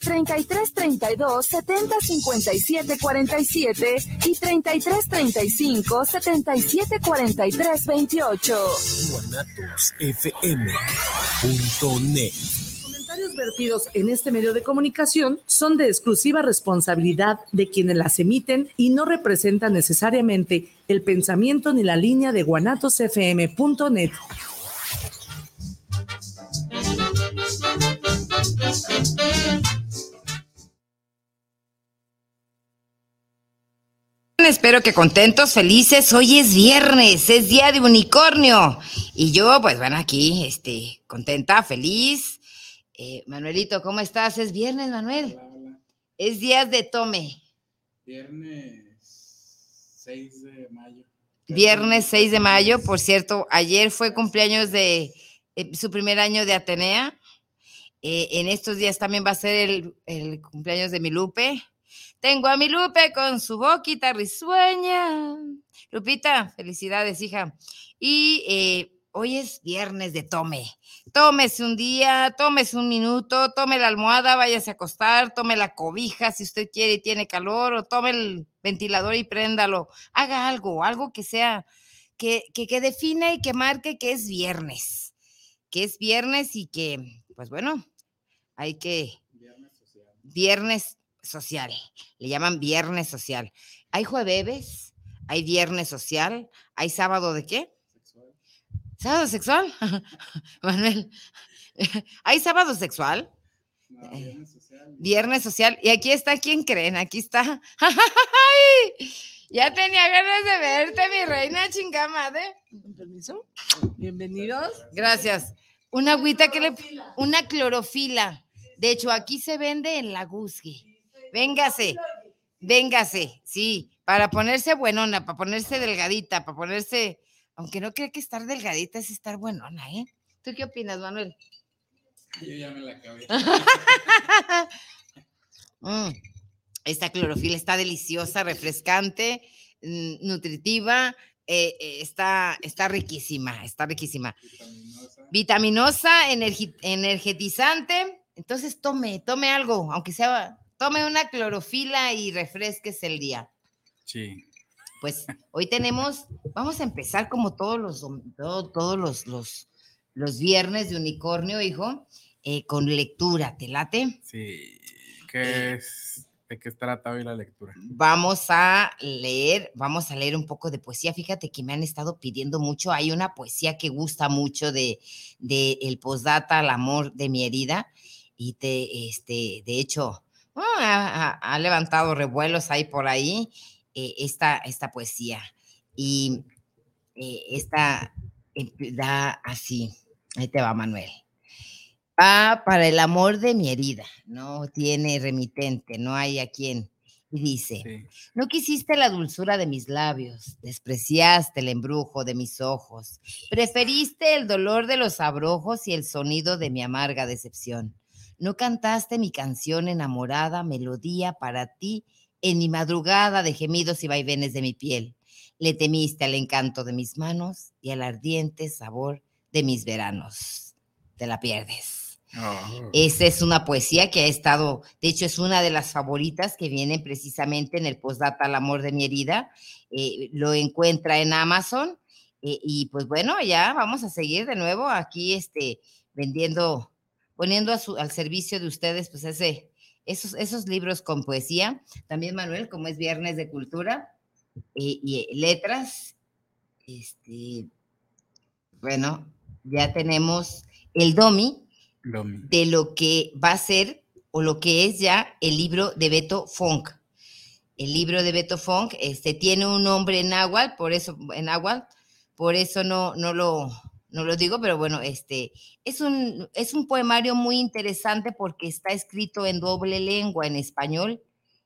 33 32 70 57 47 y 33 35 77 43 28. guanatosfm.net Los comentarios vertidos en este medio de comunicación son de exclusiva responsabilidad de quienes las emiten y no representan necesariamente el pensamiento ni la línea de guanatosfm.net. Espero que contentos, felices. Hoy es viernes, es día de unicornio. Y yo, pues bueno, aquí, este, contenta, feliz. Eh, Manuelito, ¿cómo estás? Es viernes, Manuel. Es días de tome. Viernes 6 de mayo. Viernes 6 de mayo, por cierto, ayer fue cumpleaños de eh, su primer año de Atenea. Eh, en estos días también va a ser el, el cumpleaños de mi Lupe. Tengo a mi Lupe con su boquita risueña. Lupita, felicidades, hija. Y eh, hoy es viernes de tome. Tómese un día, tómese un minuto, tome la almohada, váyase a acostar, tome la cobija si usted quiere y tiene calor, o tome el ventilador y préndalo. Haga algo, algo que sea, que, que, que define y que marque que es viernes. Que es viernes y que, pues bueno, hay que. Viernes social. Viernes social. Le llaman viernes social. Hay jueves, hay viernes social, hay sábado de qué? Sexual. ¿Sábado sexual? Manuel, ¿hay sábado sexual? No, Eh, viernes social. Viernes social. Y aquí está, ¿quién creen? Aquí está. ¡Ay! Ya tenía ganas de verte, mi reina chingada madre. Con permiso. Bienvenidos. Gracias. Una agüita que le. Una clorofila. De hecho, aquí se vende en la Guzgue. Véngase. Véngase. Sí. Para ponerse buenona, para ponerse delgadita, para ponerse. Aunque no cree que estar delgadita es estar buenona, ¿eh? ¿Tú qué opinas, Manuel? Yo ya me la acabé. Mm, Esta clorofila está deliciosa, refrescante, mm, nutritiva, eh, eh, está, está riquísima, está riquísima. Vitaminosa. Vitaminosa, energi- energetizante. Entonces tome, tome algo, aunque sea, tome una clorofila y refresques el día. Sí. Pues hoy tenemos, vamos a empezar como todos los, todo- todos los, los, los viernes de unicornio, hijo, eh, con lectura. ¿Te late? Sí. ¿Qué es? ¿De qué trata hoy la lectura? Vamos a leer, vamos a leer un poco de poesía. Fíjate que me han estado pidiendo mucho. Hay una poesía que gusta mucho de, de el postdata al amor de mi herida. Y te, este, de hecho, ha, levantado revuelos ahí por ahí eh, esta, esta poesía. Y eh, esta eh, da así. Ahí te va, Manuel. Va para el amor de mi herida. No tiene remitente, no hay a quien. Y dice, Sí. no quisiste la dulzura de mis labios, despreciaste el embrujo de mis ojos, preferiste el dolor de los abrojos y el sonido de mi amarga decepción. No cantaste mi canción enamorada, melodía para ti en mi madrugada de gemidos y vaivenes de mi piel. Le temiste al encanto de mis manos y al ardiente sabor de mis veranos. Te la pierdes. Oh. Esa es una poesía que ha estado, de hecho es una de las favoritas que vienen precisamente en el postdata al amor de mi herida. Eh, lo encuentra en Amazon eh, y pues bueno, ya vamos a seguir de nuevo aquí este, vendiendo, poniendo a su, al servicio de ustedes pues ese, esos, esos libros con poesía. También Manuel, como es Viernes de Cultura eh, y eh, Letras, este, bueno, ya tenemos el DOMI de lo que va a ser o lo que es ya el libro de Beto Funk. El libro de Beto Funk este, tiene un nombre en náhuatl, por eso, en náhuatl, por eso no, no, lo, no lo digo, pero bueno, este, es, un, es un poemario muy interesante porque está escrito en doble lengua, en español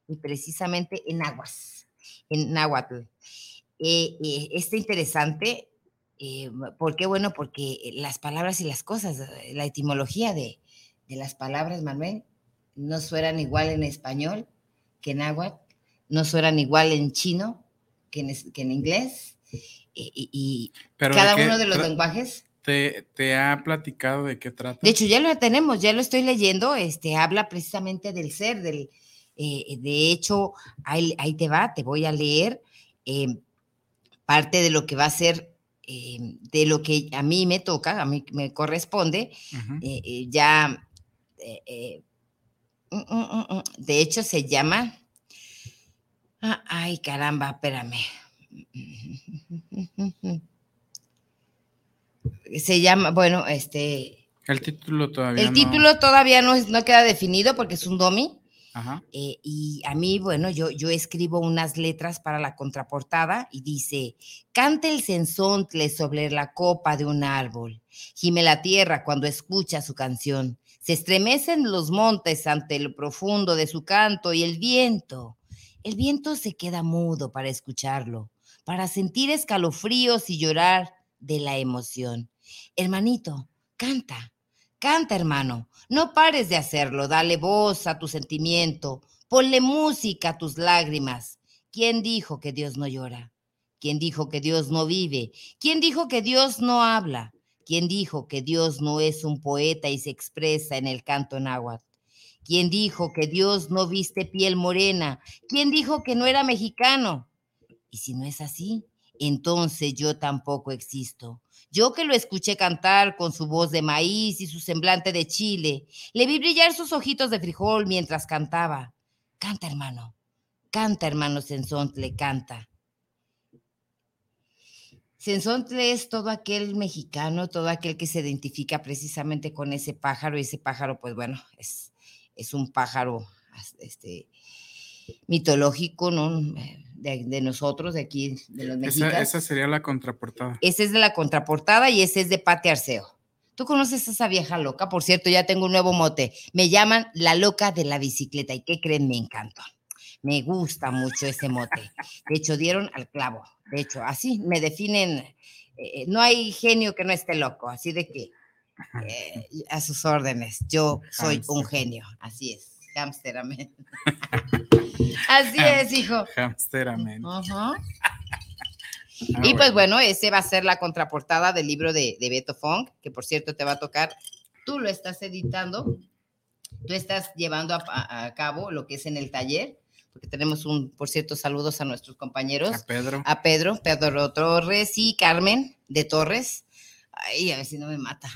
y precisamente en aguas, en náhuatl. Eh, eh, está interesante, eh, ¿por qué? Bueno, porque las palabras y las cosas, eh, la etimología de, de las palabras, Manuel, no suenan igual en español que en náhuatl, no suenan igual en chino que en, que en inglés, y, cada ¿de qué uno de los lenguajes ¿Te, ¿Te ha platicado de qué trata? De hecho, ya lo tenemos, ya lo estoy leyendo. Este habla precisamente del ser, del. eh, de hecho, ahí, ahí te va, te voy a leer eh, parte de lo que va a ser, eh, de lo que a mí me toca, a mí me corresponde. Eh, eh, ya, mm, mm, mm, de hecho, se llama. Ah, Ay, caramba, espérame. Se llama, bueno, este, El título todavía el no- título todavía no, es- no queda definido porque es un domi. Ajá. eh, y a mí, bueno, yo, yo escribo unas letras para la contraportada y dice, canta el censontle sobre la copa de un árbol, gime la tierra cuando escucha su canción, se estremecen los montes ante lo profundo de su canto y el viento, el viento se queda mudo para escucharlo, para sentir escalofríos y llorar de la emoción. Hermanito, canta, canta hermano, no pares de hacerlo, dale voz a tu sentimiento, ponle música a tus lágrimas. ¿Quién dijo que Dios no llora? ¿Quién dijo que Dios no vive? ¿Quién dijo que Dios no habla? ¿Quién dijo que Dios no es un poeta y se expresa en el canto náhuatl? ¿Quién dijo que Dios no viste piel morena? ¿Quién dijo que no era mexicano? Y si no es así, entonces yo tampoco existo. Yo que lo escuché cantar con su voz de maíz y su semblante de chile, le vi brillar sus ojitos de frijol mientras cantaba. Canta, hermano. Canta, hermano Sensontle, canta. Sensontle es todo aquel mexicano, todo aquel que se identifica precisamente con ese pájaro, y ese pájaro, pues bueno, es, es un pájaro este, mitológico, ¿no? De, de nosotros, de aquí, de los Esa, mexicanos. esa sería la contraportada. Ese es de la contraportada y ese es de Pati Arceo. ¿Tú conoces a esa vieja loca? Por cierto, ya tengo un nuevo mote. Me llaman la loca de la bicicleta. ¿Y qué creen? Me encanta. Me gusta mucho ese mote. De hecho, dieron al clavo. De hecho, así me definen. eh, no hay genio que no esté loco. Así de que eh, a sus órdenes. Yo soy un genio. Así es. Hámster, amén. Así es, hijo. Hamsteramente. Ajá. Ah, Y pues bueno, ese va a ser la contraportada del libro de, de Beto Funk, que por cierto te va a tocar. Tú lo estás editando, tú estás llevando a, a- a cabo lo que es en el taller, porque tenemos un, por cierto, saludos a nuestros compañeros, A Pedro. a Pedro, Pedro Torres y Carmen de Torres. Ay, a ver si no me mata.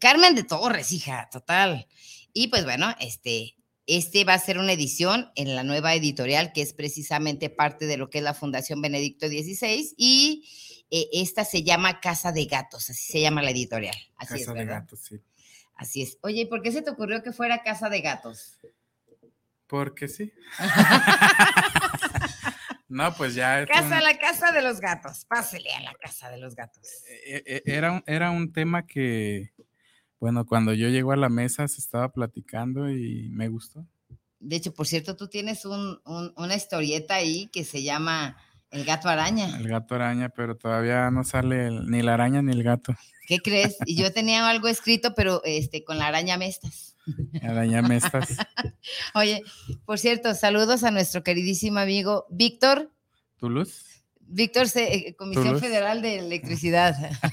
Carmen de Torres, hija, total. Y pues bueno, este, este va a ser una edición en la nueva editorial, que es precisamente parte de lo que es la Fundación Benedicto XVI, y eh, esta se llama Casa de Gatos, así se llama la editorial. Así es, Casa de ¿verdad? gatos, sí. Así es. Oye, ¿y por qué se te ocurrió que fuera Casa de Gatos? Porque sí. no, pues ya. es Casa, un- la casa de los gatos. Pásele a la casa de los gatos. e- e- era, un, era un tema que, bueno, cuando yo llego a la mesa se estaba platicando y me gustó. De hecho, por cierto, tú tienes un- un- una historieta ahí que se llama El gato araña. El gato araña, pero todavía no sale el- ni la araña ni el gato. ¿Qué crees? Y yo tenía algo escrito, pero este, con la araña mestas. Araña mestas. Oye, por cierto, saludos a nuestro queridísimo amigo Víctor. ¿Toulouse? Víctor, eh, Comisión Toulouse. Federal de Electricidad.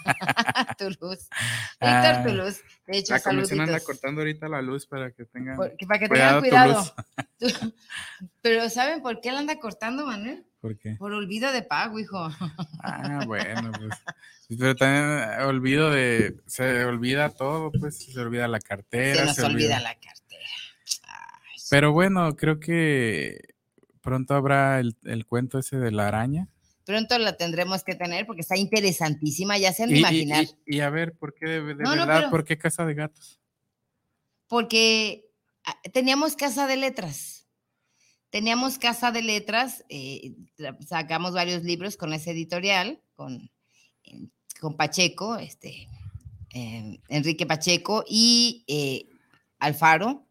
Toulouse. Víctor Ah, Toulouse. De hecho, La comisión anda cortando ahorita la luz para que tengan. Para que Cuidado, tengan cuidado. Pero ¿saben por qué la anda cortando, Manuel? ¿Por qué? Por olvido de pago, hijo. Ah, bueno, pues. Pero también eh, olvido de. Se olvida todo, pues. Se olvida la cartera. Se nos se olvida la cartera. Ay, Pero bueno, creo que pronto habrá el, el cuento ese de la araña. Pronto la tendremos que tener porque está interesantísima, ya se han de Y, imaginar. y- y a ver, ¿por qué de, de No, no, verdad? pero- ¿Por qué casa de gatos? porque ah, teníamos casa de letras. Teníamos casa de letras, eh, sacamos varios libros con ese editorial, con, con Pacheco, este, eh, Enrique Pacheco y eh, Alfaro,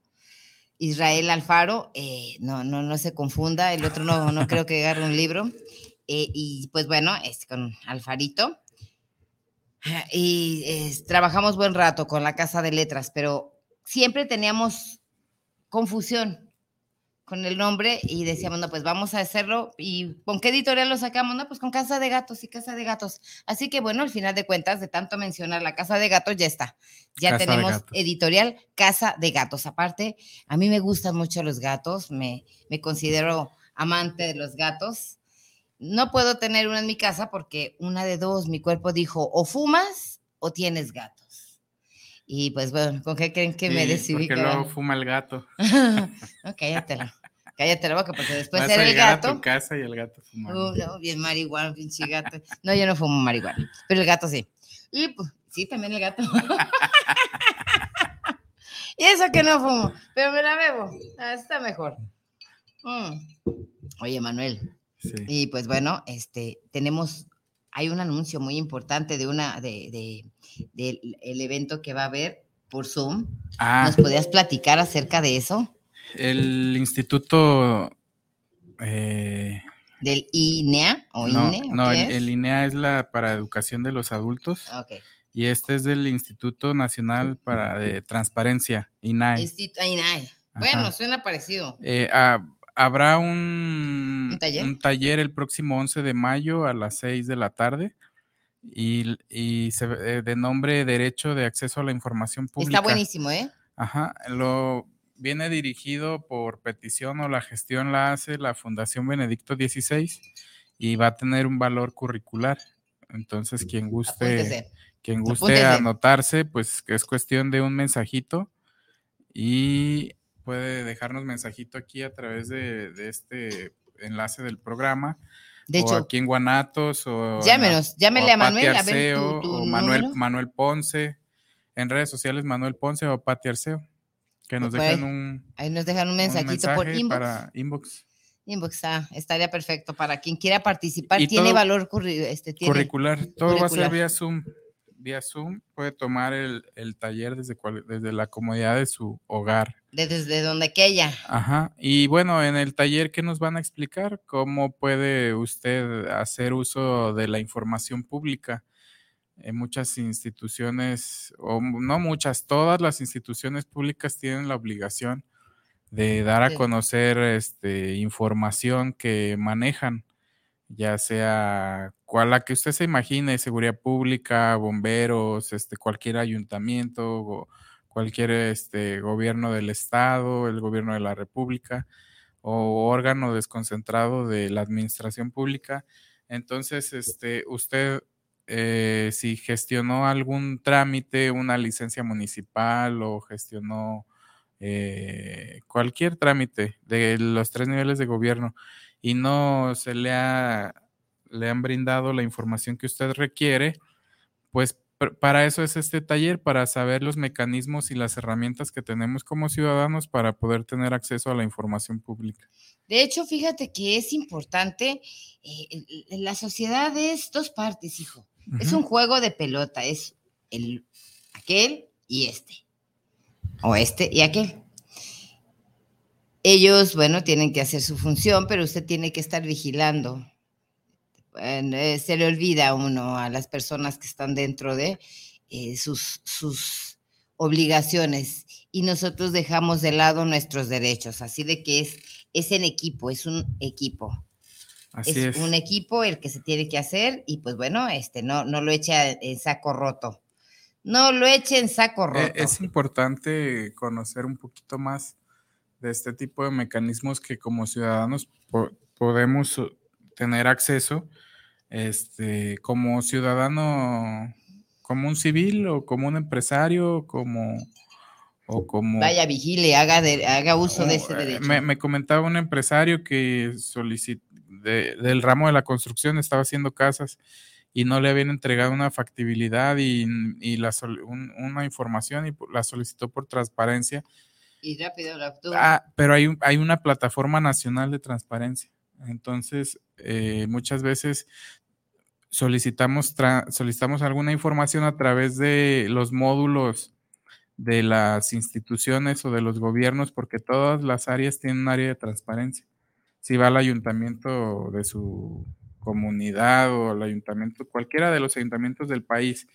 Israel Alfaro, eh, no, no, no se confunda, el otro no, no creo que agarre un libro, eh, y pues bueno, es con Alfarito. Ah, Y trabajamos buen rato con la casa de letras, pero siempre teníamos confusión. con el nombre y decíamos, no, pues vamos a hacerlo. ¿Y con qué editorial lo sacamos? No, pues con Casa de Gatos y Casa de Gatos. Así que bueno, al final de cuentas, de tanto mencionar la Casa de Gatos, ya está. Ya tenemos editorial Casa de Gatos. Aparte, a mí me gustan mucho los gatos, me, me considero amante de los gatos. No puedo tener una en mi casa porque una de dos, mi cuerpo dijo, o fumas o tienes gatos. Y pues bueno, ¿con qué creen que me decidí? Porque luego fuma el gato. no, cállate, cállate la boca, porque después era el gato. A tu casa y el gato fuma. Uh, no, bien marihuana, pinche gato. No, yo no fumo marihuana, pero el gato sí. Y pues, sí, también el gato. y eso que no fumo, pero me la bebo. Ah, está mejor. Mm. Oye, Manuel. Y pues bueno, este, tenemos, hay un anuncio muy importante de una, de, de, del evento que va a haber por Zoom. Ah. ¿Nos podías platicar acerca de eso? El instituto eh, del INEA o no, INE, no el, INEA es la para educación de los adultos. Ah, y este es del Instituto Nacional para de Transparencia, INAE. INAE. Bueno, suena parecido. Eh, ah, habrá un, taller? el próximo 11 de mayo a las 6 de la tarde y, se, eh, de nombre Derecho de Acceso a la Información Pública. Está buenísimo, ¿eh? Ajá, lo viene dirigido por petición o la gestión la hace la Fundación Benedicto XVI y va a tener un valor curricular. Entonces, quien guste, quien guste anotarse, pues es cuestión de un mensajito y puede dejarnos mensajito aquí a través de, este enlace del programa. De hecho, aquí en Guanatos o llámenos, llámenle a Manuel a ver o Manuel, Manuel Ponce, en redes sociales Manuel Ponce o Pati Arceo, que nos dejen un ahí nos dejan un mensajito por inbox. Para inbox. Inbox, ah, estaría perfecto para quien quiera participar. tiene valor este, curricular, todo va a ser vía Zoom vía Zoom puede tomar el, taller desde, desde la comodidad de su hogar. Desde donde aquella. Ajá. Y bueno, en el taller, ¿qué nos van a explicar? ¿Cómo puede usted hacer uso de la información pública? En muchas instituciones, o no muchas, todas las instituciones públicas tienen la obligación de dar a conocer este, información que manejan ya sea cual la que usted se imagine, seguridad pública, bomberos, este, cualquier ayuntamiento, o cualquier este, gobierno del estado, el gobierno de la república o órgano desconcentrado de la administración pública. Entonces, este, usted, eh, si gestionó algún trámite, una licencia municipal o gestionó eh, cualquier trámite de los tres niveles de gobierno y no se le, ha, le han brindado la información que usted requiere, pues para eso es este taller, para saber los mecanismos y las herramientas que tenemos como ciudadanos para poder tener acceso a la información pública. De hecho, fíjate que es importante, eh, la sociedad es dos partes, hijo. Es un juego de pelota, es el, aquel y este, o este y aquel ellos, bueno, tienen que hacer su función, pero usted tiene que estar vigilando. Eh, se le olvida a uno, a las personas que están dentro de eh, sus, sus obligaciones y nosotros dejamos de lado nuestros derechos. Así de que es, es en equipo, es un equipo. Así es, un equipo el que se tiene que hacer y pues bueno, este no, no lo echa en saco roto. No lo eche en saco e, roto. Es importante conocer un poquito más de este tipo de mecanismos que como ciudadanos podemos tener acceso, este, como ciudadano, como un civil o como un empresario, como o como vaya vigile, haga haga uso de ese eh, derecho. Me, comentaba un empresario que solicitó del ramo de la construcción estaba haciendo casas y no le habían entregado una factibilidad y, la, una información y la solicitó por transparencia y rápido la Ah, pero hay, hay una plataforma nacional de transparencia. Entonces, eh, muchas veces solicitamos, solicitamos alguna información a través de los módulos de las instituciones o de los gobiernos, porque todas las áreas tienen un área de transparencia. Si va al ayuntamiento de su comunidad o al ayuntamiento, cualquiera de los ayuntamientos del país,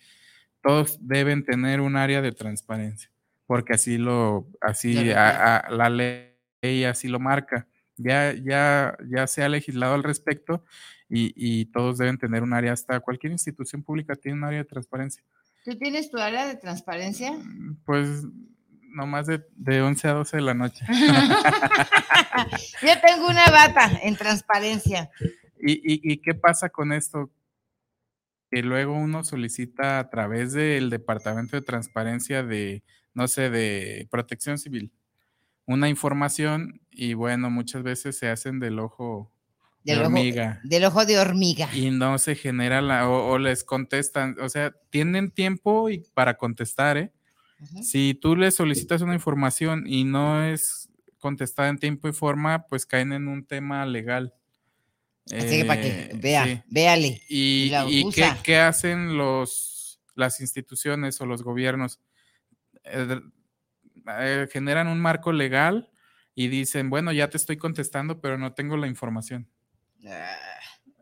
todos deben tener un área de transparencia porque así lo, así la ley ley así lo marca. Ya, ya, ya se ha legislado al respecto y, y todos deben tener un área, hasta cualquier institución pública tiene un área de transparencia. ¿Tú tienes tu área de transparencia? Mm, Pues nomás de, de 11 a 12 de la noche. Yo tengo una bata en transparencia. ¿Y, y, y qué pasa con esto? Que luego uno solicita a través del Departamento de Transparencia de, no sé, de Protección Civil, una información y bueno, muchas veces se hacen del ojo de ojo, hormiga del ojo de hormiga. y no se genera la, o, o les contestan, o sea, tienen tiempo y para contestar, ¿eh? Si tú le solicitas una información y no es contestada en tiempo y forma, pues caen en un tema legal. Así que para que Eh, vea, sí. véale. ¿Y, y qué, qué hacen los, las instituciones o los gobiernos? Eh, eh, generan un marco legal y dicen, bueno, ya te estoy contestando, pero no tengo la información. Ah,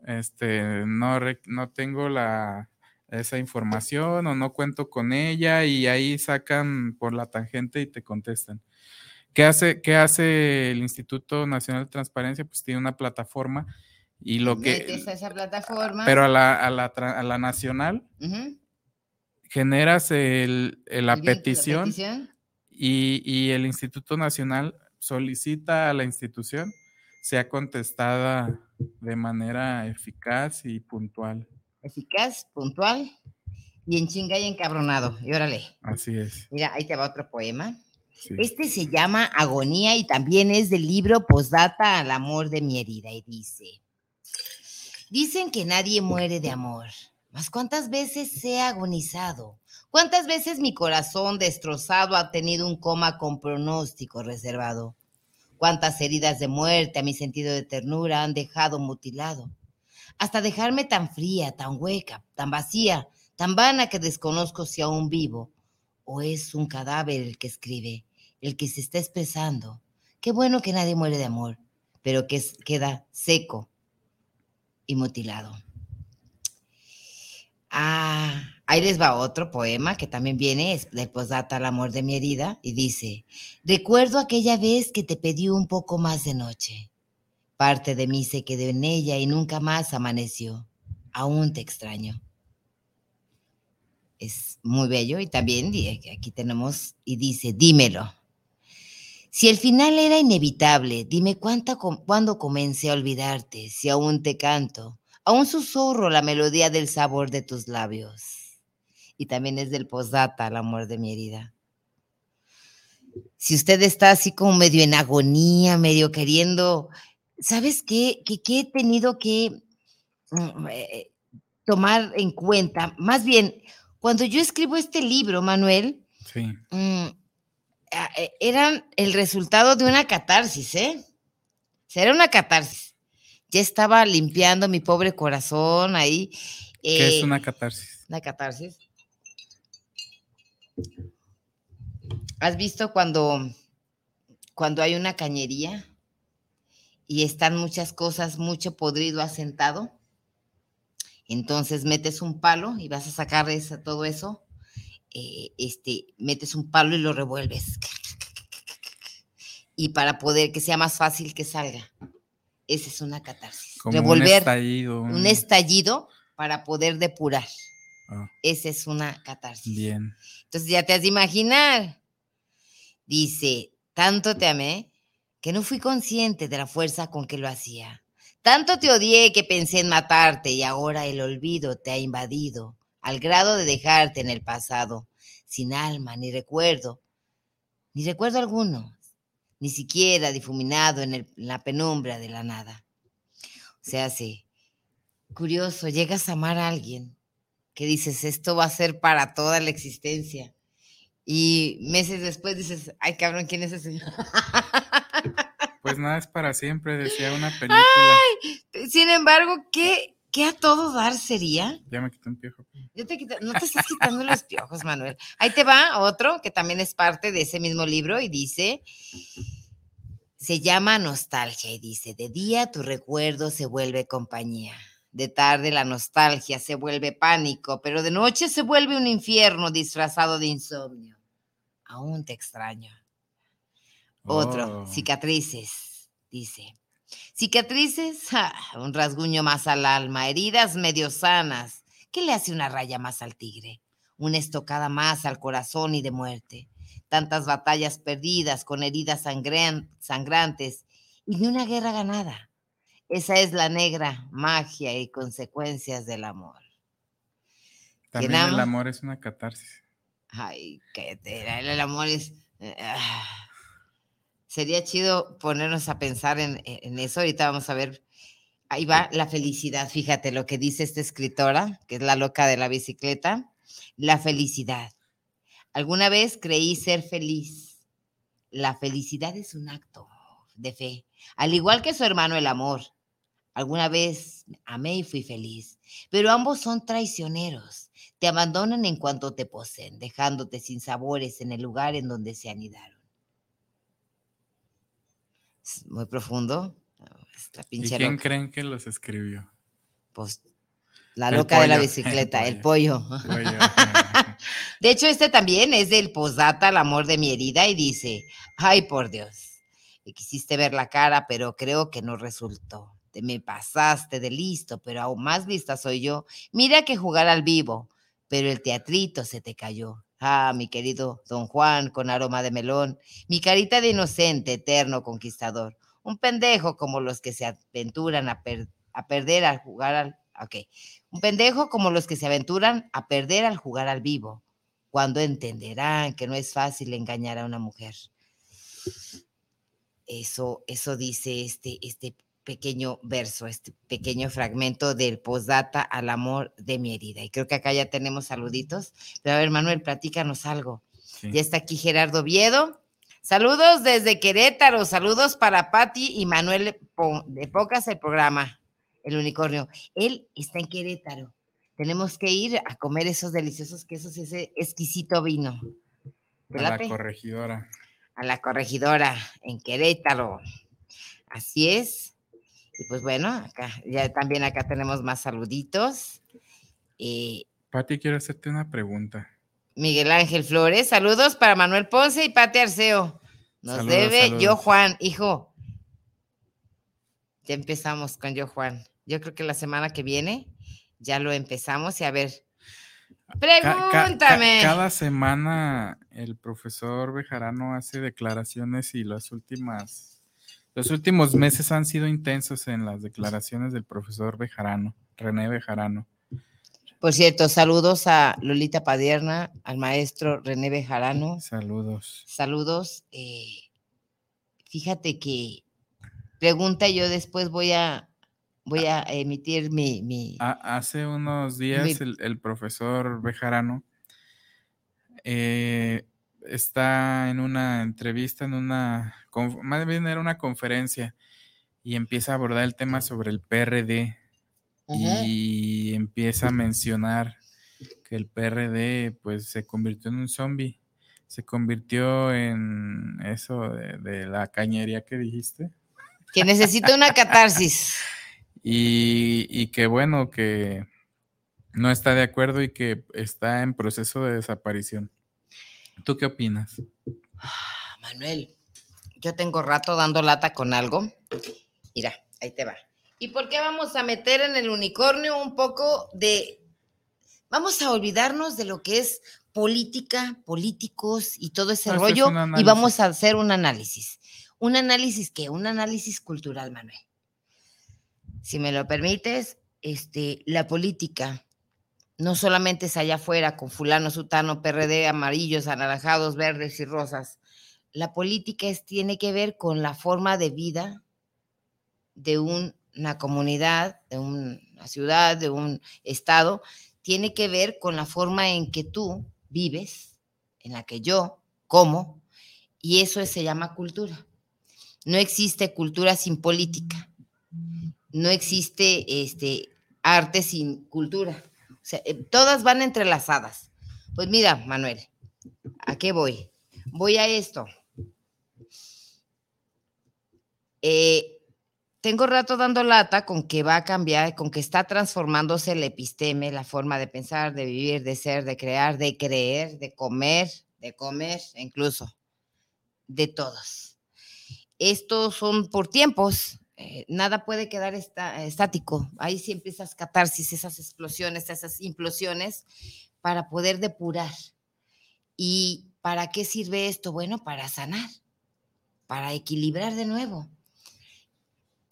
Este, no, no tengo la, esa información o no cuento con ella y ahí sacan por la tangente y te contestan. ¿Qué hace, qué hace el Instituto Nacional de Transparencia? Pues tiene una plataforma y lo que... a esa plataforma. Pero a la, a la, a la nacional generas el- el- la petición. Y, y el Instituto Nacional solicita a la institución sea contestada de manera eficaz y puntual. Eficaz, puntual y en chinga y encabronado. Y órale. Así es. Mira, ahí te va otro poema. sí. Este se llama Agonía y también es del libro Postdata al amor de mi herida y dice, dicen que nadie muere de amor, mas cuántas veces he agonizado, cuántas veces mi corazón destrozado ha tenido un coma con pronóstico reservado, cuántas heridas de muerte a mi sentido de ternura han dejado mutilado, hasta dejarme tan fría, tan hueca, tan vacía, tan vana que desconozco si aún vivo o es un cadáver el que escribe, el que se está expresando. Qué bueno que nadie muere de amor, pero que queda seco y mutilado. Ah, ahí les va otro poema que también viene del postdata al amor de mi herida y dice, recuerdo aquella vez que te pedí un poco más de noche. Parte de mí se quedó en ella y nunca más amaneció. Aún te extraño es muy bello y también di- aquí tenemos y dice, dímelo. Si el final era inevitable, dime cuándo comencé a olvidarte, si aún te canto, aún susurro la melodía del sabor de tus labios. Y también es del postdata, el amor de mi herida. Si usted está así como medio en agonía, medio queriendo, ¿sabes qué? Que, que he tenido que mm, eh, tomar en cuenta, más bien, cuando yo escribo este libro, Manuel, Sí. mm, eh, eran el resultado de una catarsis, ¿eh? O sea, era una catarsis. Ya estaba limpiando mi pobre corazón ahí. ¿Qué es eh, una catarsis? una catarsis. ¿Has visto cuando, cuando hay una cañería y están muchas cosas, mucho podrido asentado? Entonces metes un palo y vas a sacar esa- todo eso. eh, este, metes un palo y lo revuelves. Y para poder que sea más fácil que salga. Esa es una catarsis. Como un Revolver estallido. un estallido para poder depurar. Ah, Esa es una catarsis. bien. Entonces ya te has de imaginar. Dice, tanto te amé que no fui consciente de la fuerza con que lo hacía. Tanto te odié que pensé en matarte y ahora el olvido te ha invadido al grado de dejarte en el pasado, sin alma ni recuerdo, ni recuerdo alguno, ni siquiera difuminado en, el- en la penumbra de la nada. O sea, sí, curioso, llegas a amar a alguien que dices, esto va a ser para toda la existencia. Y meses después dices, ay cabrón, ¿quién es ese? Pues nada es para siempre, decía una película. Sin embargo, ¿qué, qué a todo dar sería? Ya me quité un piojo. Yo te quito- no te estás quitando los piojos, Manuel. Ahí te va otro que también es parte de ese mismo libro y dice, se llama Nostalgia y dice, de día tu recuerdo se vuelve compañía, de tarde la nostalgia se vuelve pánico, pero de noche se vuelve un infierno disfrazado de insomnio. Aún te extraño. Otro, Oh. cicatrices, dice. Cicatrices, ja, un rasguño más al alma, heridas medio sanas. ¿Qué le hace una raya más al tigre? Una estocada más al corazón y de muerte. Tantas batallas perdidas con heridas sangran- sangrantes y ni una guerra ganada. Esa es la negra magia y consecuencias del amor. También el amor es una catarsis. Ay, qué tela, el amor es... ah. Sería chido ponernos a pensar en, en eso. Ahorita vamos a ver. Ahí va la felicidad. Fíjate lo que dice esta escritora, que es la loca de la bicicleta. La felicidad. Alguna vez creí ser feliz. La felicidad es un acto de fe, al igual que su hermano el amor. Alguna vez amé y fui feliz, pero ambos son traicioneros. Te abandonan en cuanto te poseen, dejándote sin sabores en el lugar en donde se anidaron. Es muy profundo. ¿Y pinche quién loca. creen que los escribió? Pues, la El loca de la el bicicleta, el pollo. De hecho, este también es del postdata, el amor de mi herida, y dice, ay, por Dios, y quisiste ver la cara, pero creo que no resultó. Te me pasaste de listo, pero aún más lista soy yo. Mira que jugar al vivo, pero el teatrito se te cayó. Ah, mi querido don Juan, con aroma de melón, mi carita de inocente, eterno conquistador. Un pendejo como los que se aventuran a, per- a perder al jugar al... Un pendejo como los que se aventuran a perder al jugar al vivo, cuando entenderán que no es fácil engañar a una mujer. Eso, eso dice este, este pequeño verso, este pequeño fragmento del postdata al amor de mi herida. Y creo que acá ya tenemos saluditos. Pero a ver, Manuel, platícanos algo. Sí. Ya está aquí Gerardo Viedo. Saludos desde Querétaro, saludos para Patti y Manuel de Pocas, el programa, el unicornio. Él está en Querétaro. Tenemos que ir a comer esos deliciosos quesos, ese exquisito vino. ¿Te A la corregidora. a la corregidora en Querétaro. Así es. Y pues bueno, acá, ya también acá tenemos más saluditos. Eh, Pati, quiero hacerte una pregunta. Miguel Ángel Flores, saludos para Manuel Ponce y Pati Arceo. Nos Saludos, debe yo. Juan, hijo. Ya empezamos con yo Juan. Yo creo que la semana que viene ya lo empezamos y a ver. Ca- ca- ca- Pregúntame. cada semana el profesor Bejarano hace declaraciones y las últimas, los últimos meses han sido intensos en las declaraciones del profesor Bejarano, René Bejarano. Por cierto, saludos a Lolita Padierna, al maestro René Bejarano. Saludos. Saludos. eh, fíjate que pregunta yo después voy a voy a emitir mi, mi- Ha- hace unos días Mi- el, el profesor Bejarano eh, está en una entrevista, en una, más bien era una conferencia, y empieza a abordar el tema sobre el PRD y empieza a mencionar que el PRD pues se convirtió en un zombie, se convirtió en eso de, de la cañería que dijiste. que necesito una catarsis. Y, y que bueno, que no está de acuerdo y que está en proceso de desaparición. ¿Tú qué opinas? Ah, Manuel, yo tengo rato dando lata con algo. Mira, ahí te va. ¿Y por qué vamos a meter en el unicornio un poco de... Vamos a olvidarnos de lo que es política, políticos y todo ese es rollo y vamos a hacer un análisis. ¿Un análisis qué? Un análisis cultural, Manuel. Si me lo permites, este, la política no solamente es allá afuera con fulano, sutano, PRD, amarillos, anaranjados, verdes y rosas. La política tiene que ver con la forma de vida de un- una comunidad, de un- una ciudad, de un estado. Tiene que ver con la forma en que tú vives, en la que yo como, y eso se llama cultura. No existe cultura sin política. No existe este, arte sin cultura. Eh, todas van entrelazadas. Pues mira, Manuel, ¿a qué voy? Voy a esto. Eh, tengo rato dando lata con que va a cambiar, con que está transformándose el episteme, la forma de pensar, de vivir, de ser, de crear, de creer, de comer, de comer, incluso, de todos. estos son por tiempos, eh, nada puede quedar estático. Ahí siempre esas catarsis, esas explosiones, esas implosiones para poder depurar. ¿Y para qué sirve esto? Bueno, para sanar, para equilibrar de nuevo.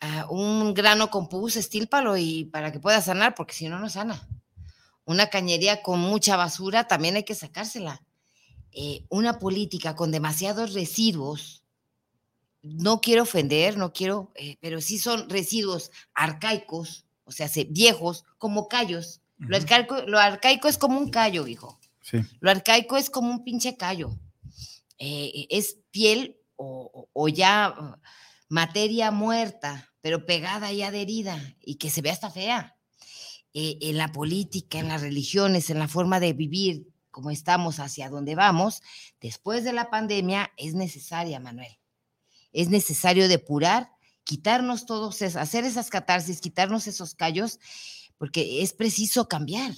Ah, un grano con pus, estílpalo y para que pueda sanar, porque si no, no sana. Una cañería con mucha basura también hay que sacársela. Eh, una política con demasiados residuos, no quiero ofender, no quiero, eh, pero sí son residuos arcaicos, o sea, viejos, como callos. lo, arcaico, es como un callo, hijo. Lo arcaico es como un pinche callo. Eh, es piel o, ya materia muerta, pero pegada y adherida y que se ve hasta fea. Eh, en la política, en las religiones, en la forma de vivir, como estamos hacia donde vamos, después de la pandemia es necesaria, Manuel es necesario depurar, quitarnos todos, hacer esas catarsis, quitarnos esos callos, porque es preciso cambiar.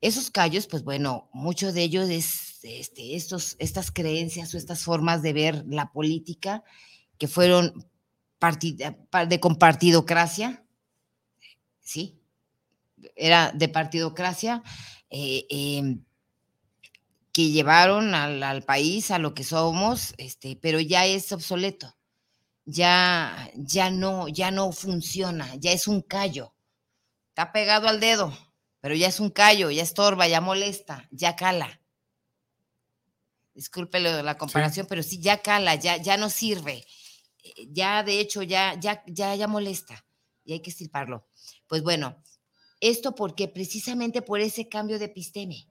Esos callos, pues bueno, muchos de ellos es este, estos, estas creencias o estas formas de ver la política que fueron de compartidocracia, ¿sí? Era de partidocracia, eh, em, que llevaron al, país a lo que somos, este, pero ya es obsoleto, ya, ya no, ya no funciona, ya es un callo, está pegado al dedo, pero ya es un callo, ya estorba, ya molesta, ya cala. Disculpe la comparación, pero sí ya cala, ya, ya no sirve, eh, ya de hecho ya, ya, ya, ya molesta y hay que estirparlo. Pues bueno, esto porque precisamente por ese cambio de episteme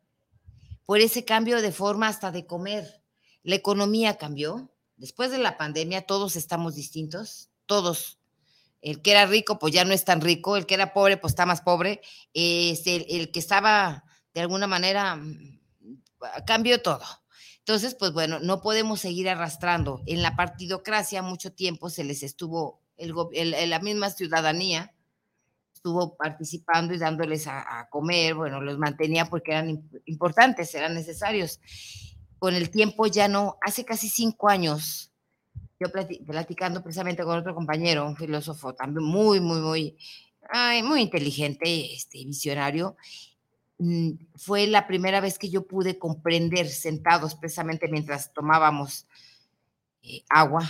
por ese cambio de forma hasta de comer. La economía cambió. Después de la pandemia todos estamos distintos, todos. El que era rico, pues ya no es tan rico, el que era pobre, pues está más pobre. Este, el, que estaba de alguna manera, mm, cambió todo. Entonces, pues bueno, no podemos seguir arrastrando. En la partidocracia mucho tiempo se les estuvo, el, la misma ciudadanía estuvo participando y dándoles a, comer, bueno, los mantenía porque eran importantes, eran necesarios. Con el tiempo ya no, hace casi cinco años, yo platicando precisamente con otro compañero, un filósofo también muy, muy, muy, muy inteligente, este, visionario, mm, fue la primera vez que yo pude comprender sentados precisamente mientras tomábamos eh, agua,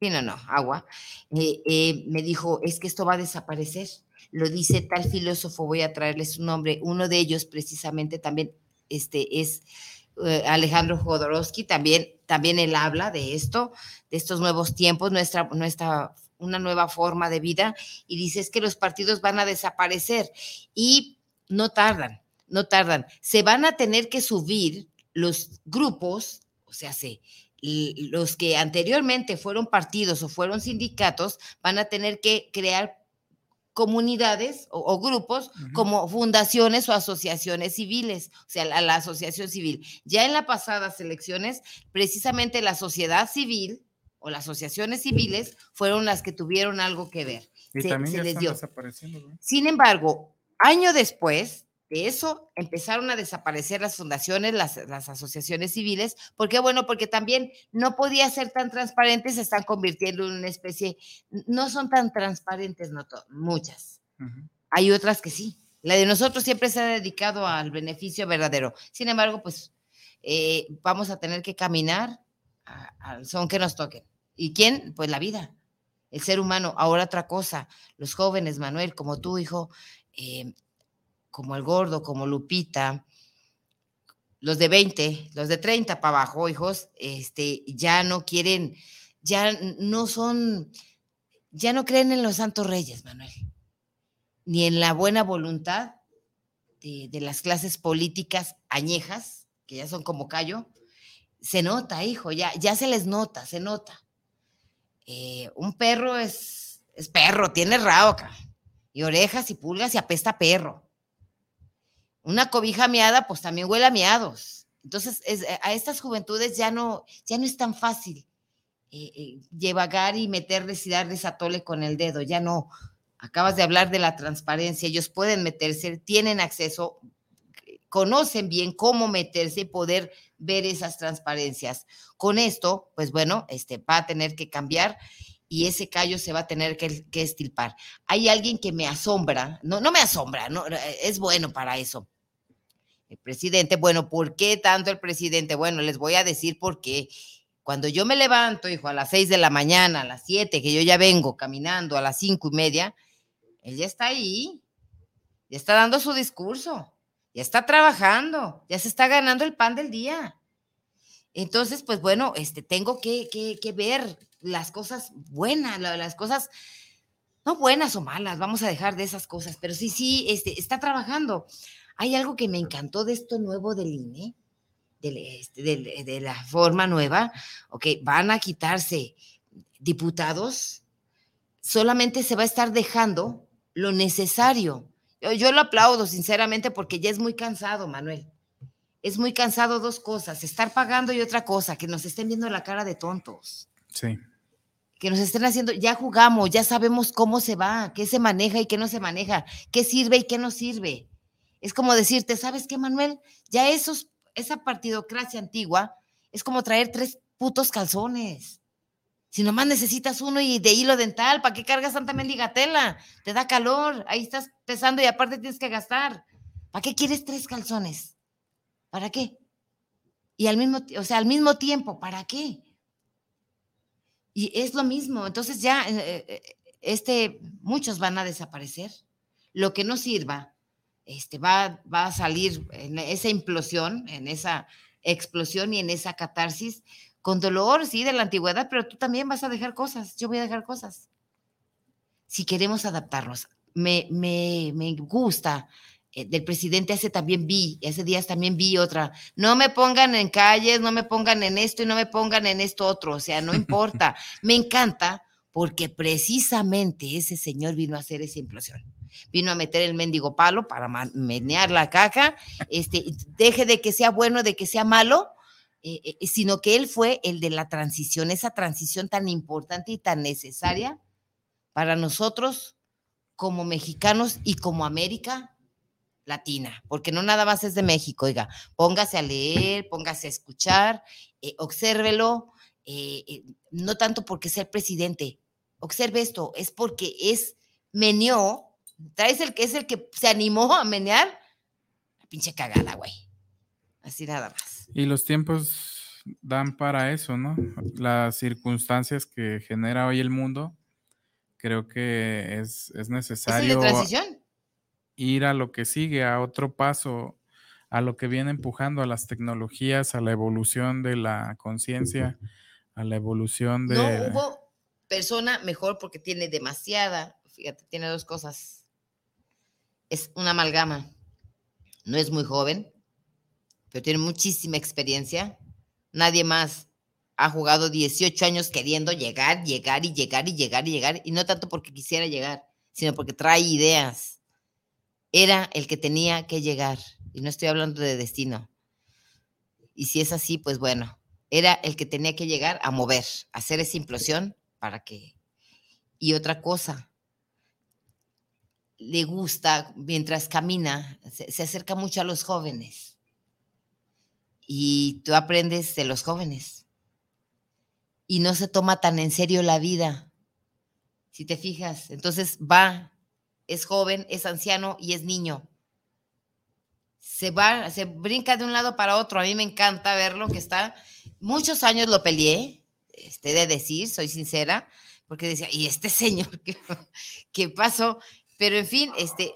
sí, no, no, agua, eh, eh, me dijo, es que esto va a desaparecer lo dice tal filósofo, voy a traerles su nombre, uno de ellos precisamente también este, es eh, Alejandro Jodorowsky, también, también él habla de esto, de estos nuevos tiempos, nuestra, nuestra, una nueva forma de vida, y dice es que los partidos van a desaparecer y no tardan, no tardan, se van a tener que subir los grupos, o sea, se, los que anteriormente fueron partidos o fueron sindicatos, van a tener que crear comunidades o, grupos como fundaciones o asociaciones civiles, o sea, la, asociación civil. Ya en las pasadas elecciones, precisamente la sociedad civil o las asociaciones civiles fueron las que tuvieron algo que ver. Y también ya están desapareciendo. Sin embargo, año después, de eso empezaron a desaparecer las fundaciones, las, asociaciones civiles. ¿Por qué? Bueno, porque también no podía ser tan transparentes, se están convirtiendo en una especie, no son tan transparentes, no muchas. Hay otras que sí. La de nosotros siempre se ha dedicado al beneficio verdadero. Sin embargo, pues eh, vamos a tener que caminar al son que nos toque. ¿Y quién? Pues la vida, el ser humano. Ahora otra cosa, los jóvenes, Manuel, como tú, hijo, eh, como el gordo, como Lupita, los de 20, los de 30 para abajo, hijos, este, ya no quieren, ya no son, ya no creen en los santos reyes, Manuel, ni en la buena voluntad de, las clases políticas añejas, que ya son como callo. Se nota, hijo, ya, ya se les nota, se nota. Eh, un perro es, es perro, tiene rabo, y orejas y pulgas y apesta perro una cobija miada, pues también huele a miados. Entonces, eh, a estas juventudes ya no, ya no es tan fácil eh, eh, llevar y meterles y darles a tole con el dedo, ya no. Acabas de hablar de la transparencia, ellos pueden meterse, tienen acceso, conocen bien cómo meterse y poder ver esas transparencias. Con esto, pues bueno, este va a tener que cambiar y ese callo se va a tener que, que estilpar. Hay alguien que me asombra, no, no me asombra, no, es bueno para eso. El presidente, bueno, ¿por qué tanto el presidente? Bueno, les voy a decir por qué. Cuando yo me levanto, hijo, a las seis de la mañana, a las siete, que yo ya vengo caminando a las cinco y media, él ya está ahí, ya está dando su discurso, ya está trabajando, ya se está ganando el pan del día. Entonces, pues bueno, este, tengo que, que, ver las cosas buenas, las cosas, no buenas o malas, vamos a dejar de esas cosas, pero sí, sí, este, está trabajando. Hay algo que me encantó de esto nuevo del INE, este, de, de la forma nueva, ok, van a quitarse diputados, solamente se va a estar dejando lo necesario. Yo, lo aplaudo sinceramente porque ya es muy cansado, Manuel. Es muy cansado dos cosas, estar pagando y otra cosa, que nos estén viendo la cara de tontos. Sí. Que nos estén haciendo, ya jugamos, ya sabemos cómo se va, qué se maneja y qué no se maneja, qué sirve y qué no sirve. Es como decirte, ¿sabes qué, Manuel? Ya esos, esa partidocracia antigua es como traer tres putos calzones. Si nomás necesitas uno y de hilo dental, ¿para qué cargas tanta mendiga tela? Te da calor, ahí estás pesando y aparte tienes que gastar. ¿Para qué quieres tres calzones? ¿Para qué? Y al mismo, o sea, al mismo tiempo, ¿para qué? Y es lo mismo. Entonces ya, eh, eh, este, muchos van a desaparecer. Lo que no sirva, este, va, va a salir en esa implosión, en esa explosión y en esa catarsis con dolor, sí, de la antigüedad, pero tú también vas a dejar cosas, yo voy a dejar cosas. Si queremos adaptarnos, me, me, me gusta. Eh, del presidente hace también vi, hace días también vi otra, no me pongan en calles, no me pongan en esto y no me pongan en esto otro, o sea, no importa, me encanta porque precisamente ese señor vino a hacer esa implosión vino a meter el mendigo palo para menear la caja, este, deje de que sea bueno, de que sea malo, eh, eh, sino que él fue el de la transición, esa transición tan importante y tan necesaria para nosotros como mexicanos y como América Latina, porque no nada más es de México, oiga, póngase a leer, póngase a escuchar, eh, obsérvelo, no tanto porque sea presidente, observe esto, es porque es meneó, traes el que es el que se animó a menear, la pinche cagada, güey. Así nada más. Y los tiempos dan para eso, ¿no? Las circunstancias que genera hoy el mundo, creo que es, necesario ir a lo que sigue, a otro paso, a lo que viene empujando a las tecnologías, a la evolución de la conciencia, a la evolución de... No hubo persona mejor porque tiene demasiada, fíjate, tiene dos cosas. Es una amalgama. No es muy joven, pero tiene muchísima experiencia. Nadie más ha jugado 18 años queriendo llegar, llegar y llegar y llegar y llegar, y no tanto porque quisiera llegar, sino porque trae ideas. Era el que tenía que llegar, y no estoy hablando de destino. Y si es así, pues bueno, era el que tenía que llegar a mover, hacer esa implosión para que... Y otra cosa, le gusta, mientras camina, se acerca mucho a los jóvenes y tú aprendes de los jóvenes. Y no se toma tan en serio la vida, si te fijas. Entonces va, es joven, es anciano y es niño. Se va, se brinca de un lado para otro. A mí me encanta verlo que está. Muchos años lo peleé, este, de decir, soy sincera, porque decía, ¿y este señor qué, qué pasó? Pero en fin, este,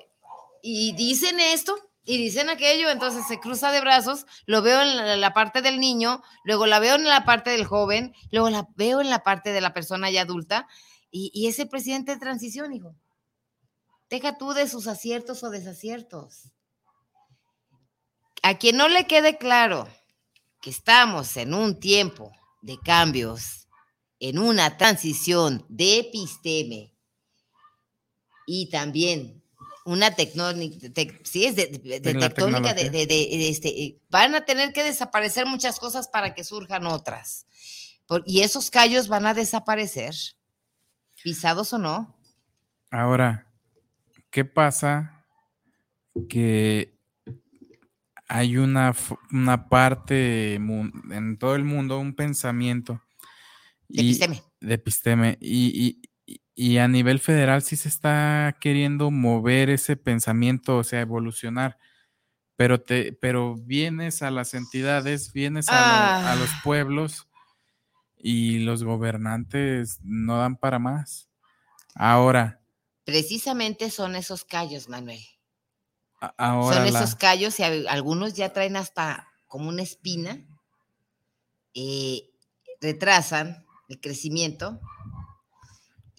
y dicen esto, y dicen aquello, entonces se cruza de brazos, lo veo en la, parte del niño, luego la veo en la parte del joven, luego la veo en la parte de la persona ya adulta, y, y es el presidente de transición, hijo. Deja tú de sus aciertos o desaciertos. A quien no le quede claro que estamos en un tiempo de cambios, en una transición de episteme y también una tectónica, sí, es de, tectónica, de, este, van a tener que desaparecer muchas cosas para que surjan otras. y esos callos van a desaparecer, pisados o no. Ahora, ¿qué pasa? Que hay una, una parte en todo el mundo, un pensamiento. De episteme. De episteme. Y, y, a nivel federal sí se está queriendo mover ese pensamiento, o sea, evolucionar. Pero, te, pero vienes a las entidades, vienes a, a los ah. pueblos y los gobernantes no dan para más. Ahora. Precisamente son esos callos, Manuel. Son esos callos y algunos ya traen hasta como una espina, eh, retrasan el crecimiento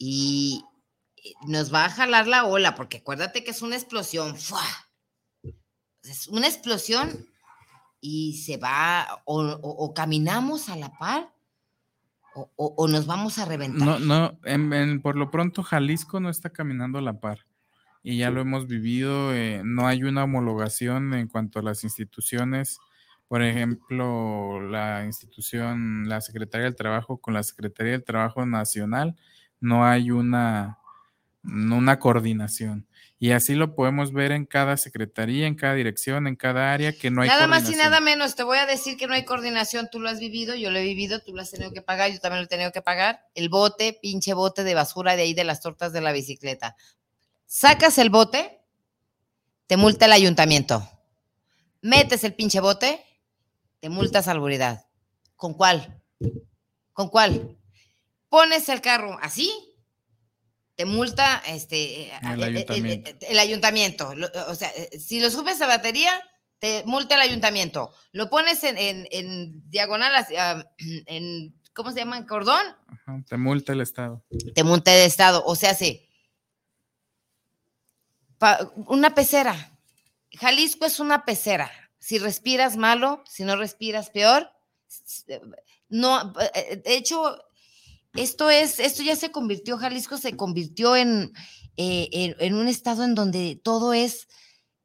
y eh, nos va a jalar la ola, porque acuérdate que es una explosión. Es una explosión y se va, o, caminamos a la par, o, nos vamos a reventar. No, no, por lo pronto Jalisco no está caminando a la par y ya lo hemos vivido, eh, no hay una homologación en cuanto a las instituciones. Por ejemplo, la institución, la Secretaría del Trabajo con la Secretaría del Trabajo Nacional, no hay una, una coordinación. Y así lo podemos ver en cada secretaría, en cada dirección, en cada área, que no hay Nada más y nada menos, te voy a decir que no hay coordinación, tú lo has vivido, yo lo he vivido, tú lo has tenido que pagar, yo también lo he tenido que pagar. El bote, pinche bote de basura de ahí de las tortas de la bicicleta sacas el bote, te multa el ayuntamiento. Metes el pinche bote, te multa salubridad. ¿Con cuál? ¿Con cuál? Pones el carro así, te multa este, el, ayuntamiento. El, ayuntamiento. O sea, si lo subes a batería, te multa el ayuntamiento. Lo pones en, diagonal, ah, en, ¿cómo se llama? ¿En cordón? te multa el Estado. Te multa el Estado. O sea, sí una pecera. Jalisco es una pecera. Si respiras malo, si no respiras peor. No, eh, de hecho, esto es, esto ya se convirtió, Jalisco se convirtió en, eh, en, un estado en donde todo es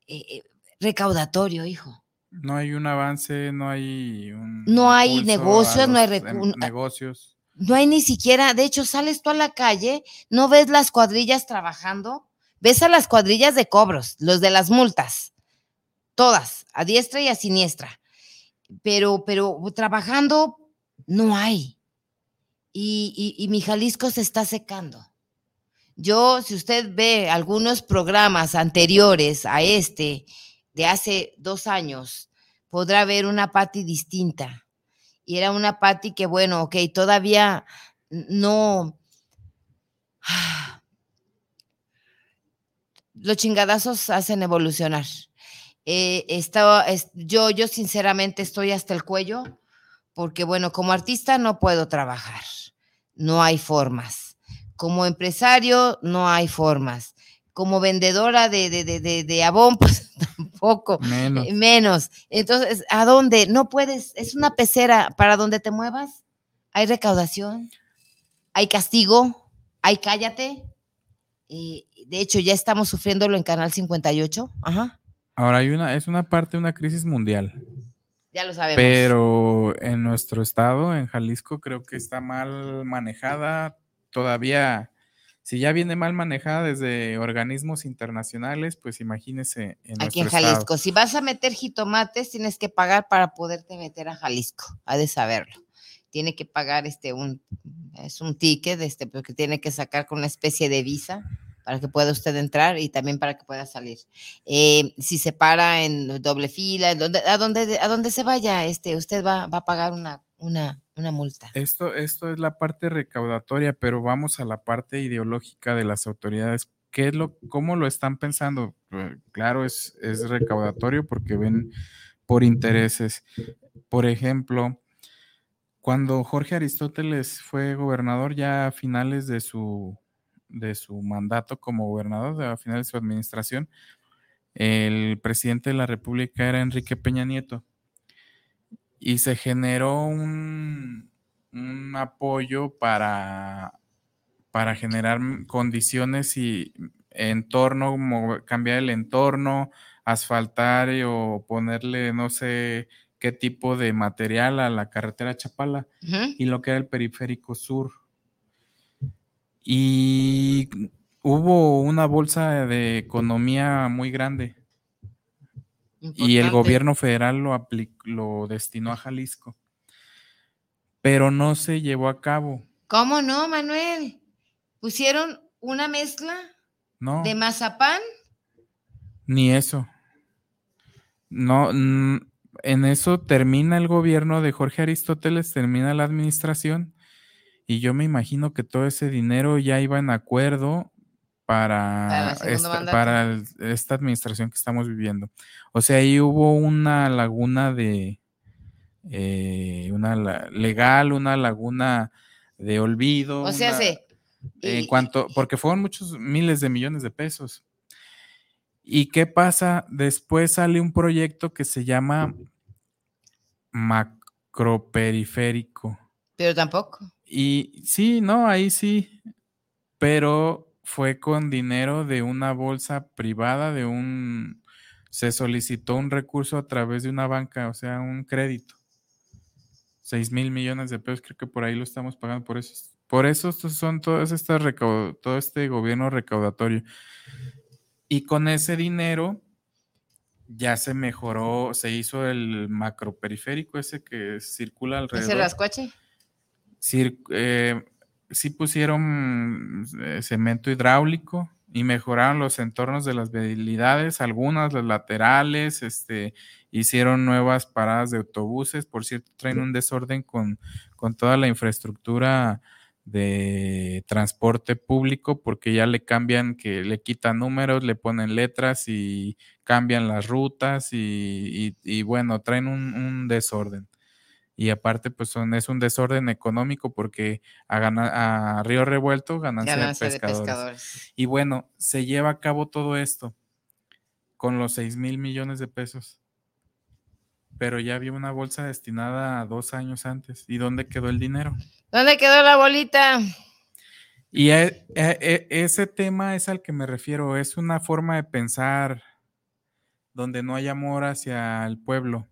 eh, recaudatorio, hijo. No hay un avance, no hay No hay negocios, no hay em, negocios. No hay ni siquiera, de hecho, sales tú a la calle, no ves las cuadrillas trabajando, Ves a las cuadrillas de cobros, los de las multas, todas, a diestra y a siniestra. Pero, pero trabajando no hay. Y, y, mi Jalisco se está secando. Yo, si usted ve algunos programas anteriores a este, de hace dos años, podrá ver una Patti distinta. Y era una Patti que, bueno, ok, todavía no, los chingadazos hacen evolucionar. Eh, yo, yo sinceramente estoy hasta el cuello porque, bueno, como artista no puedo trabajar, no hay formas. Como empresario no hay formas. Como vendedora de, de, de, de, Avon, pues tampoco. Menos. menos. Entonces, ¿a dónde? No puedes, es una pecera. Para donde te muevas, hay recaudación, hay castigo, hay cállate. Eh, de hecho, ya estamos sufriéndolo en Canal 58. Ajá. Ahora hay una, es una parte de una crisis mundial. Ya lo sabemos. Pero en nuestro estado, en Jalisco, creo que está mal manejada. Todavía, si ya viene mal manejada desde organismos internacionales, pues imagínese en Aquí en Jalisco. Si vas a meter jitomates, tienes que pagar para poderte meter a Jalisco. Ha de saberlo. Tiene que pagar este un, es un ticket, este, porque tiene que sacar con una especie de visa para que pueda usted entrar y también para que pueda salir. Eh, si se para en doble fila, a donde, a se vaya, este, usted va, a pagar una, una, una multa. Esto, esto es la parte recaudatoria, pero vamos a la parte ideológica de las autoridades. ¿Qué es lo, ¿Cómo lo están pensando? Eh, claro, es, es recaudatorio porque ven por intereses. Por ejemplo, cuando Jorge Aristóteles fue gobernador ya a finales de su de su mandato como gobernador, a final de su administración, el presidente de la República era Enrique Peña Nieto. Y se generó un, un apoyo para, para generar condiciones y entorno, como cambiar el entorno, asfaltar o ponerle, no sé qué tipo de material a la carretera Chapala y lo que era el periférico sur y hubo una bolsa de economía muy grande. y el gobierno federal lo, lo destinó a Jalisco. Pero no se llevó a cabo, ¿Cómo no, Manuel? Pusieron una mezcla ¿no? de mazapán. Ni eso. No, en eso termina el gobierno de Jorge Aristóteles, termina la administración, y yo me imagino que todo ese dinero ya iba en acuerdo Para esta, para el- esta administración que estamos viviendo. O sea, ahí hubo una laguna de eh, una la- legal, una laguna de olvido. O sea, una- se. en y- cuanto, porque fueron muchos miles de millones de pesos. ¿Y qué pasa? Después sale un proyecto que se llama macroperiférico. Pero tampoco. Y sí, no, ahí sí, pero fue con dinero de una bolsa privada, de un, se solicitó un recurso a través de una banca, o sea, un crédito. 6 mil millones de pesos, creo que por ahí lo estamos pagando, por eso, por eso estos son todas estas todo este gobierno recaudatorio. Y con ese dinero ya se mejoró, se hizo el macroperiférico ese que circula alrededor. ¿Ese rascuache? Eh, sí pusieron eh, cemento hidráulico y mejoraron los entornos de las vialidades, algunas, las laterales, este, hicieron nuevas paradas de autobuses, por cierto, traen un desorden con, con toda la infraestructura de transporte público porque ya le cambian, que le quitan números, le ponen letras y cambian las rutas y, y- y bueno, traen un, un desorden. Y aparte, pues son, es un desorden económico porque a, gana- a Río Revuelto ganancia, Ganancia de de pescadores. Y bueno, se lleva a cabo todo esto con los 6 mil millones de pesos. Pero ya había una bolsa destinada a dos años antes. ¿Y dónde quedó el dinero? ¿Dónde quedó la bolita? Y e- ese tema es al que me refiero. Es una forma de pensar donde no hay amor hacia el pueblo.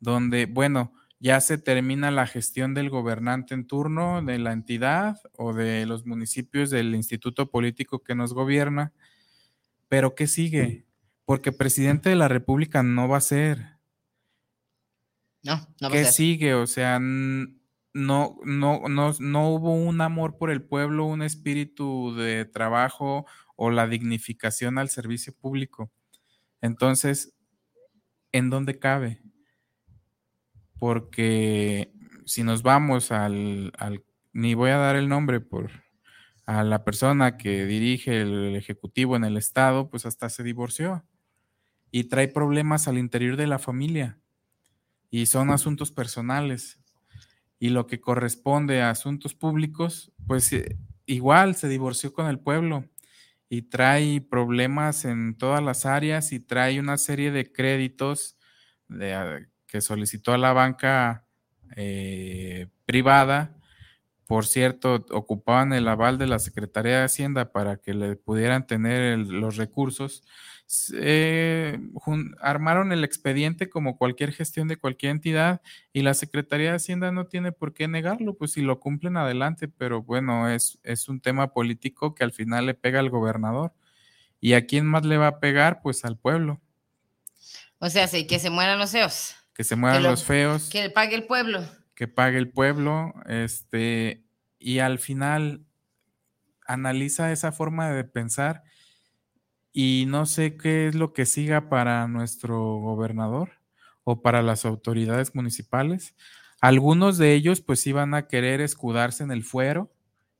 Donde, bueno, ya se termina la gestión del gobernante en turno, de la entidad o de los municipios del instituto político que nos gobierna. Pero ¿qué sigue? Porque presidente de la República no va a ser. No, no va a ¿Qué ser. sigue? O sea, no, no, no, no hubo un amor por el pueblo, un espíritu de trabajo o la dignificación al servicio público. Entonces, ¿en dónde cabe? Porque si nos vamos al, al- ni voy a dar el nombre por a la persona que dirige el ejecutivo en el estado, pues hasta se divorció y trae problemas al interior de la familia y son asuntos personales. Y lo que corresponde a asuntos públicos, pues eh, igual se divorció con el pueblo y trae problemas en todas las áreas y trae una serie de créditos de, ah, que solicitó a la banca eh, privada. Por cierto, ocupaban el aval de la Secretaría de Hacienda para que le pudieran tener los recursos eh, armaron el expediente como cualquier gestión de cualquier entidad y la Secretaría de Hacienda no tiene por qué negarlo, pues si lo cumplen adelante, pero bueno, es, es un tema político que al final le pega al gobernador. ¿Y a quién más le va a pegar? Pues al pueblo, O sea, sí, que se mueran los feos. Que se mueran lo- los feos, Que pague el pueblo. que pague el pueblo, este, y al final analiza esa forma de pensar y no sé qué es lo que siga para nuestro gobernador o para las autoridades municipales. Algunos de ellos pues iban a querer escudarse en el fuero,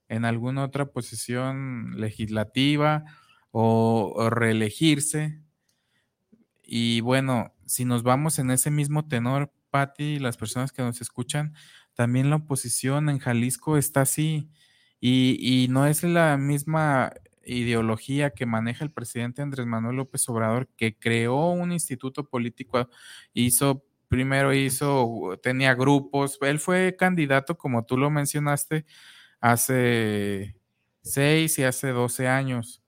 en alguna otra posición legislativa o, o reelegirse. Y bueno, si nos vamos en ese mismo tenor, Patti, y las personas que nos escuchan, también la oposición en Jalisco está así. Y, y no es la misma ideología que maneja el presidente Andrés Manuel López Obrador, que creó un instituto político, hizo, primero hizo, tenía grupos, él fue candidato, como tú lo mencionaste, hace seis y hace 12 años.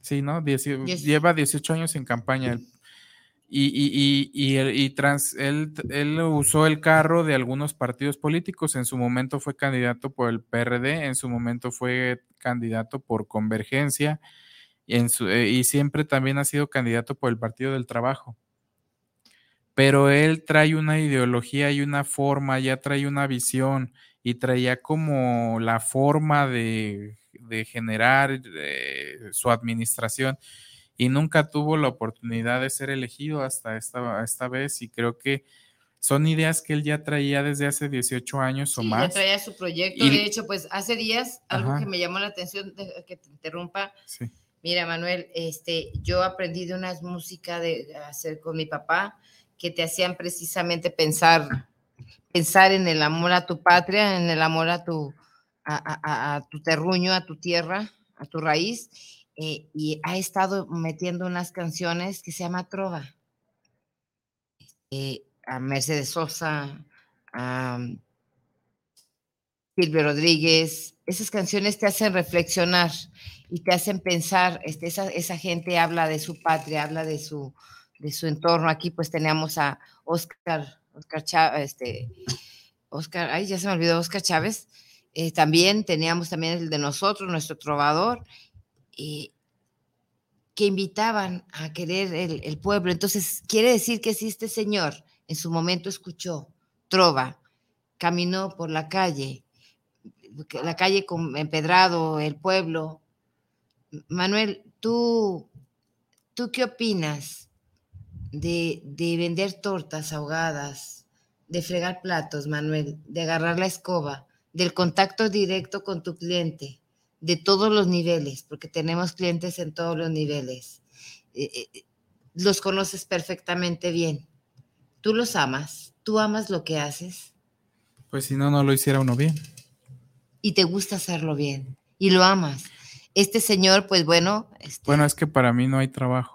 Sí, ¿no? Dieci- Lleva 18 años en campaña. él. Y, y, y, y, trans, él, él usó el carro de algunos partidos políticos. En su momento fue candidato por el PRD, en su momento fue candidato por Convergencia y, en su, eh, y siempre también ha sido candidato por el Partido del Trabajo. pero él trae una ideología y una forma, ya trae una visión y traía como la forma de, generar eh, su administración y nunca tuvo la oportunidad de ser elegido hasta esta, esta vez y creo que son ideas que él ya traía desde hace 18 años o más. Ya traía su proyecto. de hecho, pues hace días, algo que me llamó la atención, que te interrumpa. Mira, Manuel, este, yo aprendí de unas músicas de hacer con mi papá que te hacían precisamente pensar, pensar en el amor a tu patria, en el amor a tu, a, tu terruño, a tu tierra, a tu raíz. Eh, y ha estado metiendo unas canciones que se llama Trova. Eh, a Mercedes Sosa, a mm, Silvio Rodríguez, esas canciones te hacen reflexionar y te hacen pensar, este, esa, esa, gente habla de su patria, habla de su, de su entorno. Aquí pues teníamos a Oscar, Oscar Chávez, este, Oscar, ay, ya se me olvidó, Oscar Chávez. Eh, también teníamos también el de nosotros, nuestro trovador, y que invitaban a querer el, el pueblo. Entonces, quiere decir que si este señor en su momento escuchó trova, caminó por la calle, la calle con empedrado, el pueblo. Manuel, ¿tú, tú qué opinas de, de vender tortas ahogadas, de fregar platos, Manuel, de agarrar la escoba, del contacto directo con tu cliente, de todos los niveles, porque tenemos clientes en todos los niveles? Eh, eh, los conoces perfectamente bien tú los amas, tú amas lo que haces. Pues si no, no lo hiciera uno bien. Y te gusta hacerlo bien y lo amas. Este señor, pues bueno. Este bueno, es que para mí no hay trabajo.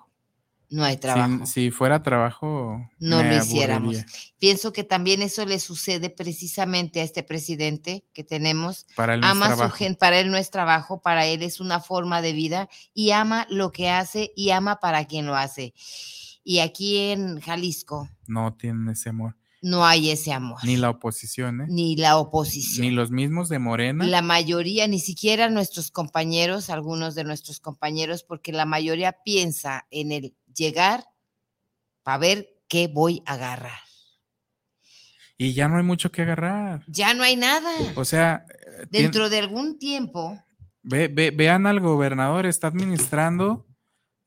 No hay trabajo. Si, fuera trabajo, no lo hiciéramos. Pienso que también eso le sucede precisamente a este presidente que tenemos. Para él no ama Su gente, para él no es trabajo, para él es una forma de vida y ama lo que hace y ama para quien lo hace. Y aquí en Jalisco. No tienen ese amor. No hay ese amor. Ni la oposición, ¿eh? Ni la oposición. Ni los mismos de Morena. La mayoría, ni siquiera nuestros compañeros, algunos de nuestros compañeros, porque la mayoría piensa en el llegar para ver qué voy a agarrar. Y ya no hay mucho que agarrar. Ya no hay nada. O sea. Eh, Dentro de algún tiempo. vean al gobernador, está administrando,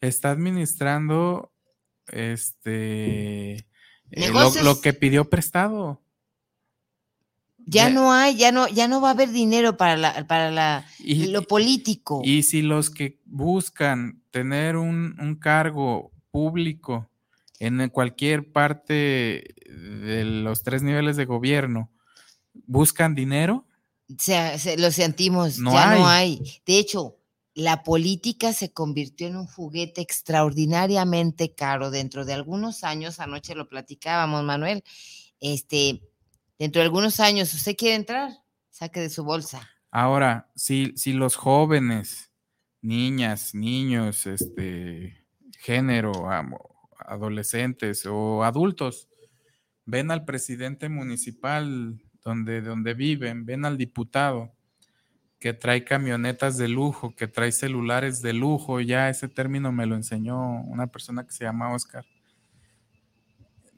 está administrando este, eh, lo, que pidió prestado. Ya, no hay, ya no, ya no va a haber dinero para la, para la, lo político. Y si los que buscan tener un, cargo público en cualquier parte de los tres niveles de gobierno buscan dinero. Se, lo sentimos, ya no hay. De hecho, la política se convirtió en un juguete extraordinariamente caro dentro de algunos años, anoche lo platicábamos, Manuel, este, dentro de algunos años, ¿usted quiere entrar? Saque de su bolsa. Ahora, si, si los jóvenes, niñas, niños, este, género, adolescentes o adultos, ven al presidente municipal donde, donde viven, ven al diputado, que trae camionetas de lujo, que trae celulares de lujo, ya ese término me lo enseñó una persona que se llama Oscar.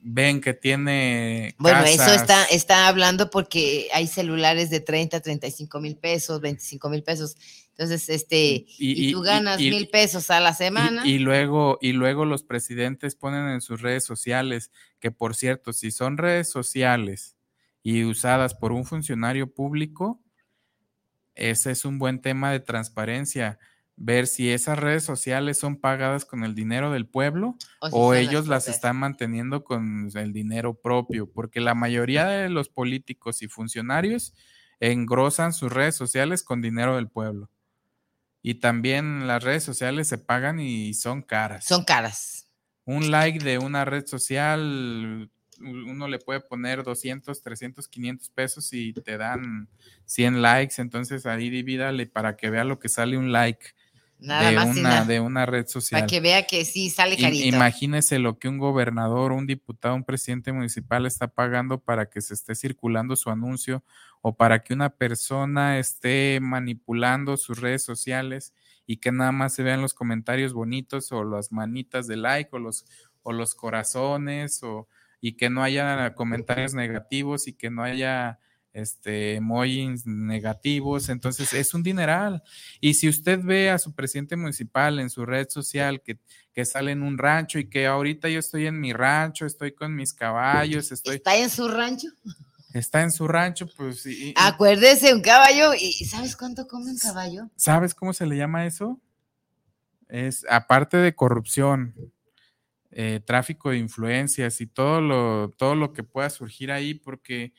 Ven que tiene. Bueno, eso está, está hablando porque hay celulares de 30, 35 mil pesos, 25 mil pesos. Entonces, este, y, tú ganas mil pesos a la semana. Y, luego, y luego los presidentes ponen en sus redes sociales, que por cierto, si son redes sociales y usadas por un funcionario público, ese es un buen tema de transparencia, ver si esas redes sociales son pagadas con el dinero del pueblo o, ellos las, están manteniendo con el dinero propio, porque la mayoría de los políticos y funcionarios engrosan sus redes sociales con dinero del pueblo. Y también las redes sociales se pagan y son caras. Son caras. Un like de una red social uno le puede poner 200, 300, 500 pesos y te dan 100 likes, entonces ahí divídale para que vea lo que sale un like. De, una, de una red social. Para que vea que sí sale carito. Imagínese lo que un gobernador, un diputado, un presidente municipal está pagando para que se esté circulando su anuncio o para que una persona esté manipulando sus redes sociales y que nada más se vean los comentarios bonitos o las manitas de like o los, o los corazones o y que no haya comentarios negativos y que no haya este, emojis negativos, entonces es un dineral. Y si usted ve a su presidente municipal en su red social que, que sale en un rancho y que ahorita yo estoy en mi rancho, estoy con mis caballos, estoy... ¿Está en su rancho? Está en su rancho, pues... Acuérdese, un caballo, ¿y sabes cuánto come un caballo? ¿Sabes cómo se le llama eso? Es, aparte de corrupción, eh, tráfico de influencias y todo lo, todo lo que pueda surgir ahí, porque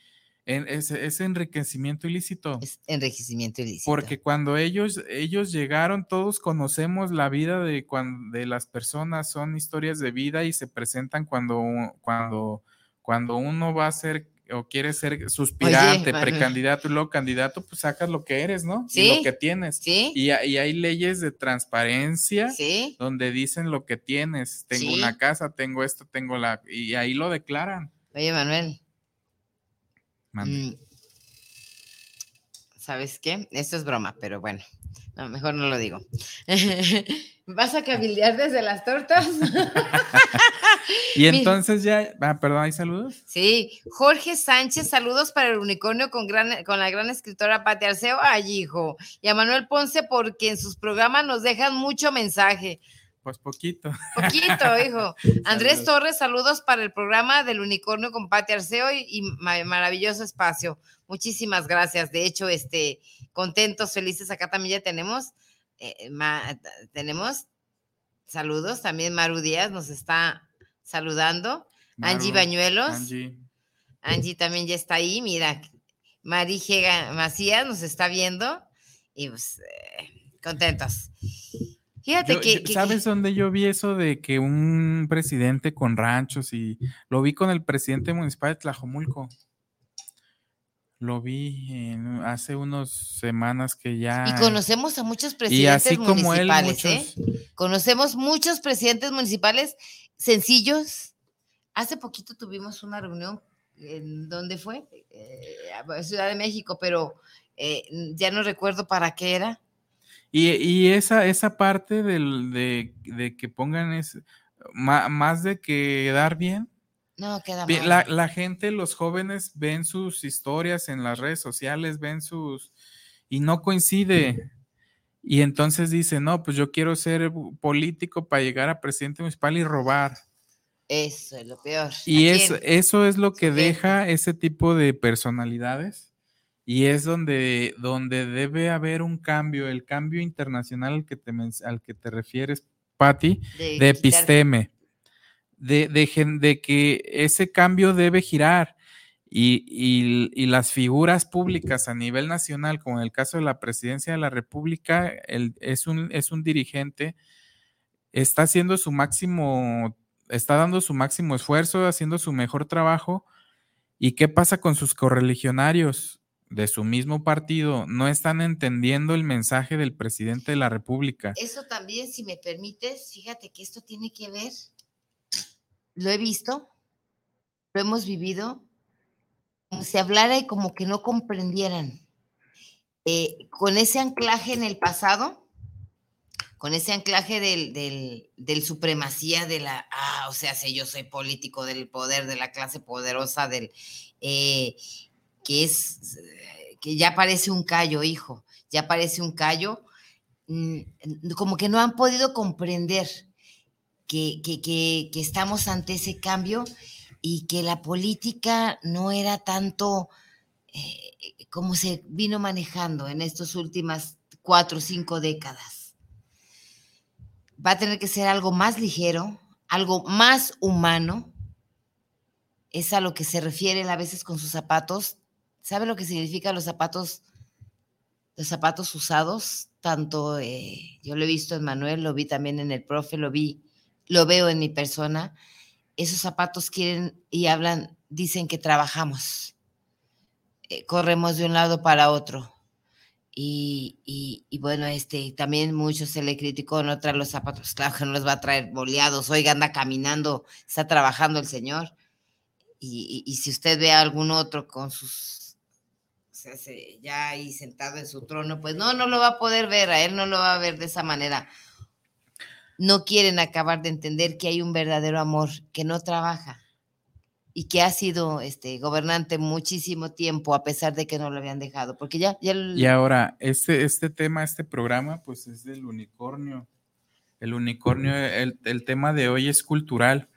es, enriquecimiento ilícito. Es enriquecimiento ilícito. Porque cuando ellos, ellos llegaron, todos conocemos la vida de, cuando, de las personas, son historias de vida y se presentan cuando, cuando, cuando uno va a ser o quiere ser suspirante, precandidato y luego candidato, pues sacas lo que eres, ¿no? Sí. Y lo que tienes. Sí. Y, hay leyes de transparencia sí. donde dicen lo que tienes. Tengo una casa, tengo esto, tengo la. Y ahí lo declaran. Oye, Manuel, Mm. ¿Sabes qué? Esto es broma, pero bueno, mejor no lo digo. ¿Vas a cabildear desde las tortas? y entonces ya, ah, perdón, ¿hay saludos? Sí, Jorge Sánchez, saludos para el unicornio con, gran, con la gran escritora Pati Arceo, ay hijo, y a Manuel Ponce porque en sus programas nos dejan mucho mensaje. Pues poquito. Poquito, hijo. Andrés Torres, saludos para el programa del Unicornio con Pati Arceo y, maravilloso espacio. Muchísimas gracias. De hecho, este, contentos, felices. Acá también ya tenemos, eh, tenemos saludos. También Maru Díaz nos está saludando. Angie Bañuelos. Angie. Angie también ya está ahí. Mira, Mari Macías nos está viendo y pues eh, contentos. Fíjate que, ¿Sabes dónde yo vi eso de que un presidente con ranchos y lo vi con el presidente municipal de Tlajomulco? Lo vi hace unas semanas que ya. Y conocemos a muchos presidentes municipales, ¿eh? Conocemos muchos presidentes municipales sencillos. Hace poquito tuvimos una reunión, ¿en dónde fue? Eh, Ciudad de México, pero eh, ya no recuerdo para qué era y, esa, esa parte del, de, que pongan es más, de que dar bien. No, queda bien. La, la, gente, los jóvenes ven sus historias en las redes sociales, ven sus... y no coincide. Y entonces dice, no, pues yo quiero ser político para llegar a presidente municipal y robar. Eso es lo peor. Y eso es lo que deja ese tipo de personalidades y es donde, donde debe haber un cambio, el cambio internacional al que te, al que te refieres, Patti, de, episteme, de, de, que ese cambio debe girar y, las figuras públicas a nivel nacional, como en el caso de la presidencia de la República, es, un, es un dirigente, está haciendo su máximo, está dando su máximo esfuerzo, haciendo su mejor trabajo. ¿Y qué pasa con sus correligionarios? De su mismo partido no están entendiendo el mensaje del presidente de la República. Eso también, si me permites, fíjate que esto tiene que ver, lo he visto, lo hemos vivido, como si hablara y como que no comprendieran. Eh, con ese anclaje en el pasado, con ese anclaje del, del, supremacía de la, ah, o sea, si yo soy político del poder, de la clase poderosa, del, eh, que es, que ya parece un callo, hijo, ya parece un callo, mm, como que no han podido comprender que, que, estamos ante ese cambio y que la política no era tanto eh, como se vino manejando en estas últimas cuatro o cinco décadas. Va a tener que ser algo más ligero, algo más humano. Es a lo que se refieren a veces con sus zapatos ¿Sabe lo que significa los zapatos, los zapatos usados? Tanto eh, yo lo he visto en Manuel, lo vi también en el profe, lo vi, lo veo en mi persona. Esos zapatos quieren y hablan, dicen que trabajamos, eh, corremos de un lado para otro. Y, y, bueno, este, también mucho se le criticó no traer los zapatos, claro que no los va a traer boleados, oiga, anda caminando, está trabajando el señor. Y, y, si usted ve a algún otro con sus ya ahí sentado en su trono, pues no, no lo va a poder ver, a él no lo va a ver de esa manera. No quieren acabar de entender que hay un verdadero amor que no trabaja, y que ha sido este gobernante muchísimo tiempo a pesar de que no lo habían dejado, porque ya, ya Y ahora, este, este tema, este programa, pues es del unicornio. El unicornio, el, el tema de hoy es cultural.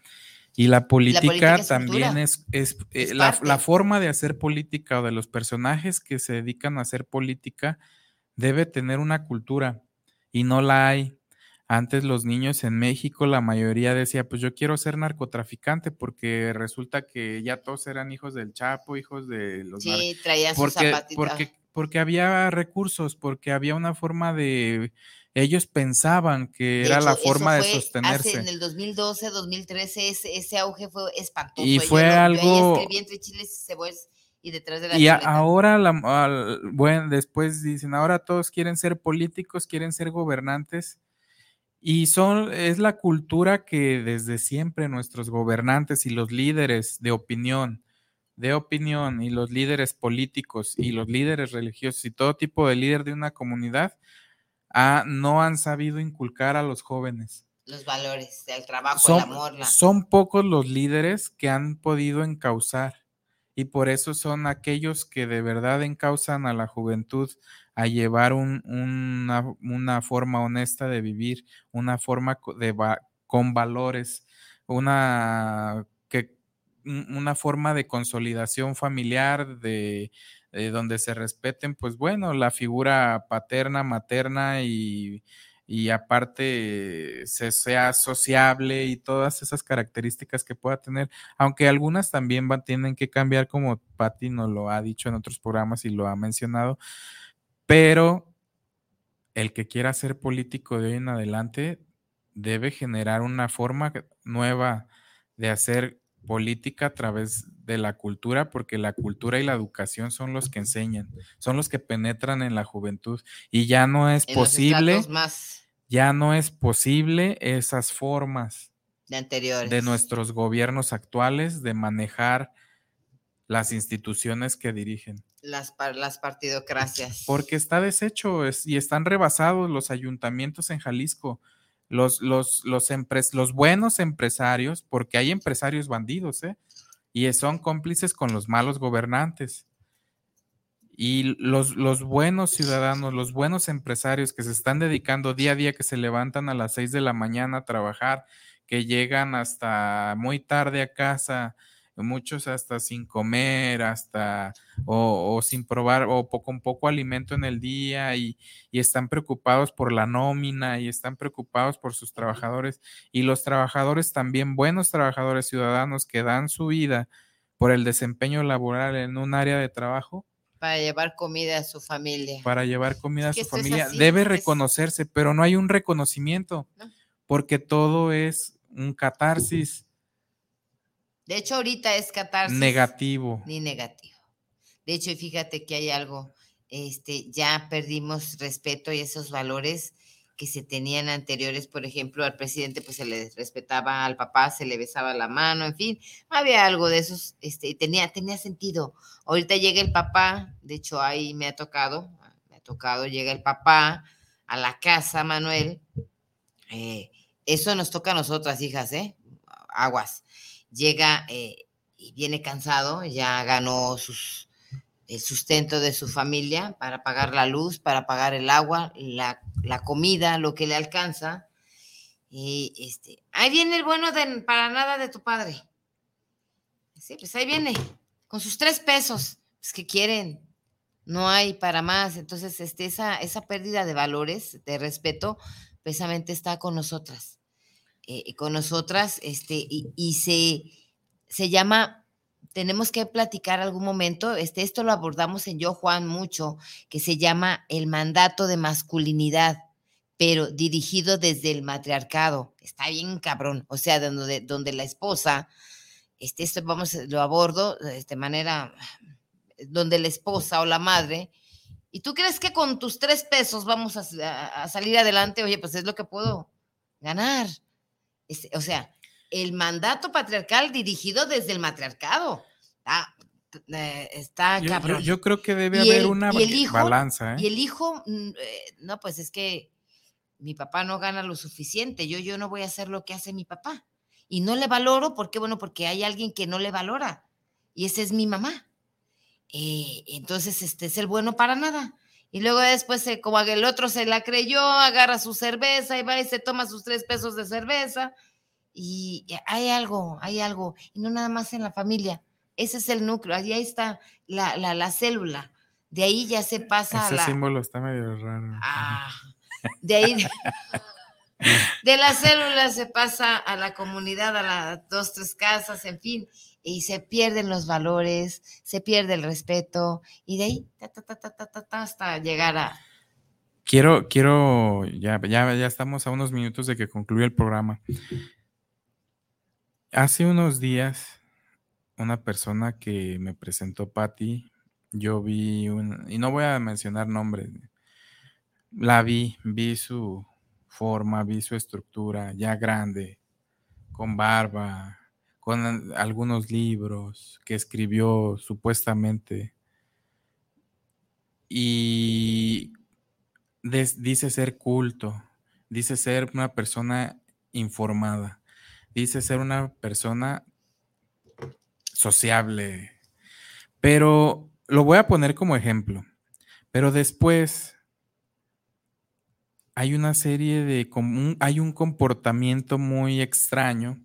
Y la política, también es, es, eh, la, la, forma de hacer política o de los personajes que se dedican a hacer política debe tener una cultura y no la hay. Antes los niños en México, la mayoría decía, pues yo quiero ser narcotraficante porque resulta que ya todos eran hijos del Chapo, hijos de los... Sí, traían porque, porque, porque había recursos, porque había una forma de ellos pensaban que era la forma de sostenerse. en el 2012, 2013, ese, ese auge fue espantoso. Y fue algo... entre chiles y detrás de la Y ahora, la, bueno, después dicen, ahora todos quieren ser políticos, quieren ser gobernantes. Y son, es la cultura que desde siempre nuestros gobernantes y los líderes de opinión, de opinión y los líderes políticos y los líderes religiosos y todo tipo de líder de una comunidad no han sabido inculcar a los jóvenes. Los valores del trabajo, son, el amor. Son pocos los líderes que han podido encauzar y por eso son aquellos que de verdad encauzan a la juventud a llevar una, forma honesta de vivir, una forma de, con valores, una, que, una forma de consolidación familiar, de, eh, donde se respeten, pues bueno, la figura paterna, materna y, y aparte se sea sociable y todas esas características que pueda tener, aunque algunas también van, tienen que cambiar, como Patti nos lo ha dicho en otros programas y lo ha mencionado, pero el que quiera ser político de hoy en adelante debe generar una forma nueva de hacer política a través de la cultura, porque la cultura y la educación son los que enseñan, son los que penetran en la juventud y ya no es posible, ya no es posible esas formas de anteriores de nuestros gobiernos actuales de manejar las instituciones que dirigen. Las, las partidocracias. Porque está deshecho y están rebasados los ayuntamientos en Jalisco los, los, los, los buenos empresarios, porque hay empresarios bandidos, ¿eh? Y son cómplices con los malos gobernantes. Y los, los buenos ciudadanos, los buenos empresarios que se están dedicando día a día, que se levantan a las seis de la mañana a trabajar, que llegan hasta muy tarde a casa, muchos hasta sin comer, hasta o, sin probar o con poco alimento en el día y, están preocupados por la nómina y están preocupados por sus trabajadores y los trabajadores también buenos trabajadores ciudadanos que dan su vida por el desempeño laboral en un área de trabajo. Para llevar comida a su familia. Para llevar comida a su familia. Debe reconocerse, pero no hay un reconocimiento, porque todo es un catarsis de hecho, ahorita es catarsis. Negativo. Ni negativo. De hecho, fíjate que hay algo, este, ya perdimos respeto y esos valores que se tenían anteriores, por ejemplo, al presidente pues se le respetaba al papá, se le besaba la mano, en fin, había algo de esos, este, tenía, tenía sentido. Ahorita llega el papá, de hecho ahí me ha tocado, me ha tocado, llega el papá a la casa, Manuel, eh, eso nos toca a nosotras, hijas, ¿eh? Aguas llega eh, y viene cansado, ya ganó sus, el sustento de su familia para pagar la luz, para pagar el agua, la, comida, lo que le alcanza. Y este, ahí viene el bueno de, para nada de tu padre. Sí, pues ahí viene, con sus tres pesos, pues que quieren, no hay para más. Entonces, este, esa, esa pérdida de valores, de respeto, precisamente está con nosotras. Eh, con nosotras, este, y, se, se llama, tenemos que platicar algún momento, este, esto lo abordamos en Yo Juan mucho, que se llama el mandato de masculinidad, pero dirigido desde el matriarcado. Está bien cabrón, o sea, donde, donde la esposa, este, esto vamos, lo abordo de esta manera, donde la esposa o la madre, y tú crees que con tus tres pesos vamos a, a salir adelante, oye, pues es lo que puedo ganar o sea, el mandato patriarcal dirigido desde el matriarcado. está eh, cabrón. Yo, creo que debe haber una balanza. ¿eh? Y el hijo, mm, eh, no, pues es que mi papá no gana lo suficiente, yo, yo no voy a hacer lo que hace mi papá. y no le valoro, ¿por qué? Bueno, porque hay alguien que no le valora y ese es mi mamá. Eh, entonces, este es el bueno para nada. Y luego después, como el otro se la creyó, agarra su cerveza y va y se toma sus tres pesos de cerveza. Y hay algo, hay algo, y no nada más en la familia. Ese es el núcleo, ahí está la, la, la célula. De ahí ya se pasa Ese a la... símbolo está medio raro. Ah, de ahí, de la célula se pasa a la comunidad, a las dos, tres casas, en fin, y se pierden los valores, se pierde el respeto, y de ahí ta, ta, ta, hasta llegar a... Quiero, quiero, ya, ya, ya estamos a unos minutos de que concluya el programa. Hace unos días, una persona que me presentó Patti, yo vi un, y no voy a mencionar nombres, la vi, vi su forma, vi su estructura ya grande, con barba, con algunos libros que escribió supuestamente. Y dice ser culto, dice ser una persona informada, dice ser una persona sociable, pero lo voy a poner como ejemplo. Pero después hay una serie de, hay un comportamiento muy extraño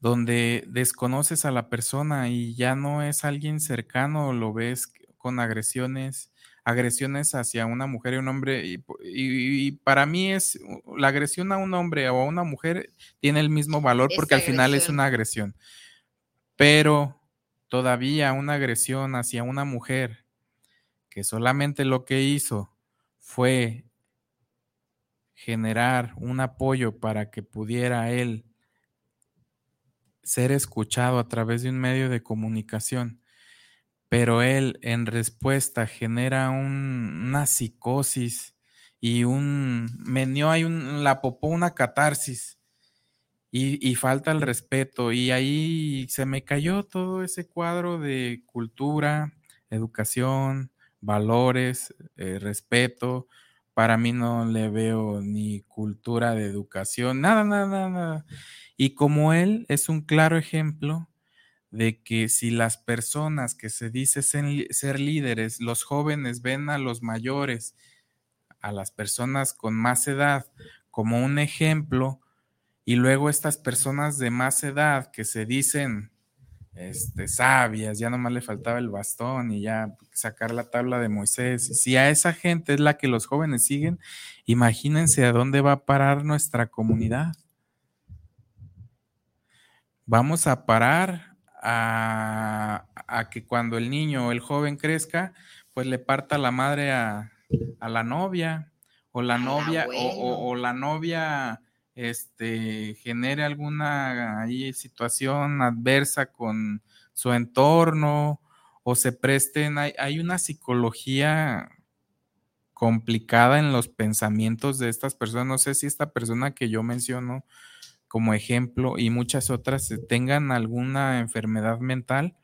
donde desconoces a la persona y ya no es alguien cercano, lo ves con agresiones, agresiones hacia una mujer y un hombre. Y, para mí es la agresión a un hombre o a una mujer tiene el mismo valor porque al final es una agresión. Pero todavía una agresión hacia una mujer que solamente lo que hizo fue generar un apoyo para que pudiera él ser escuchado a través de un medio de comunicación, pero él en respuesta genera una psicosis y un menio, hay un, la popó una catarsis y, falta el respeto y ahí se me cayó todo ese cuadro de cultura, educación, valores, eh, respeto, para mí no le veo ni cultura de educación, nada, nada, nada. Y como él es un claro ejemplo de que si las personas que se dicen ser líderes, los jóvenes ven a los mayores, a las personas con más edad, como un ejemplo, y luego estas personas de más edad que se dicen este, sabias, ya nomás le faltaba el bastón y ya sacar la tabla de Moisés. Si a esa gente es la que los jóvenes siguen, imagínense a dónde va a parar nuestra comunidad. Vamos a parar a, que cuando el niño o el joven crezca, pues le parta la madre a, la novia o la novia o, o la novia este, genere alguna ahí, situación adversa con su entorno o se presten, hay, hay, una psicología complicada en los pensamientos de estas personas. No sé si esta persona que yo menciono como ejemplo y muchas otras tengan alguna enfermedad mental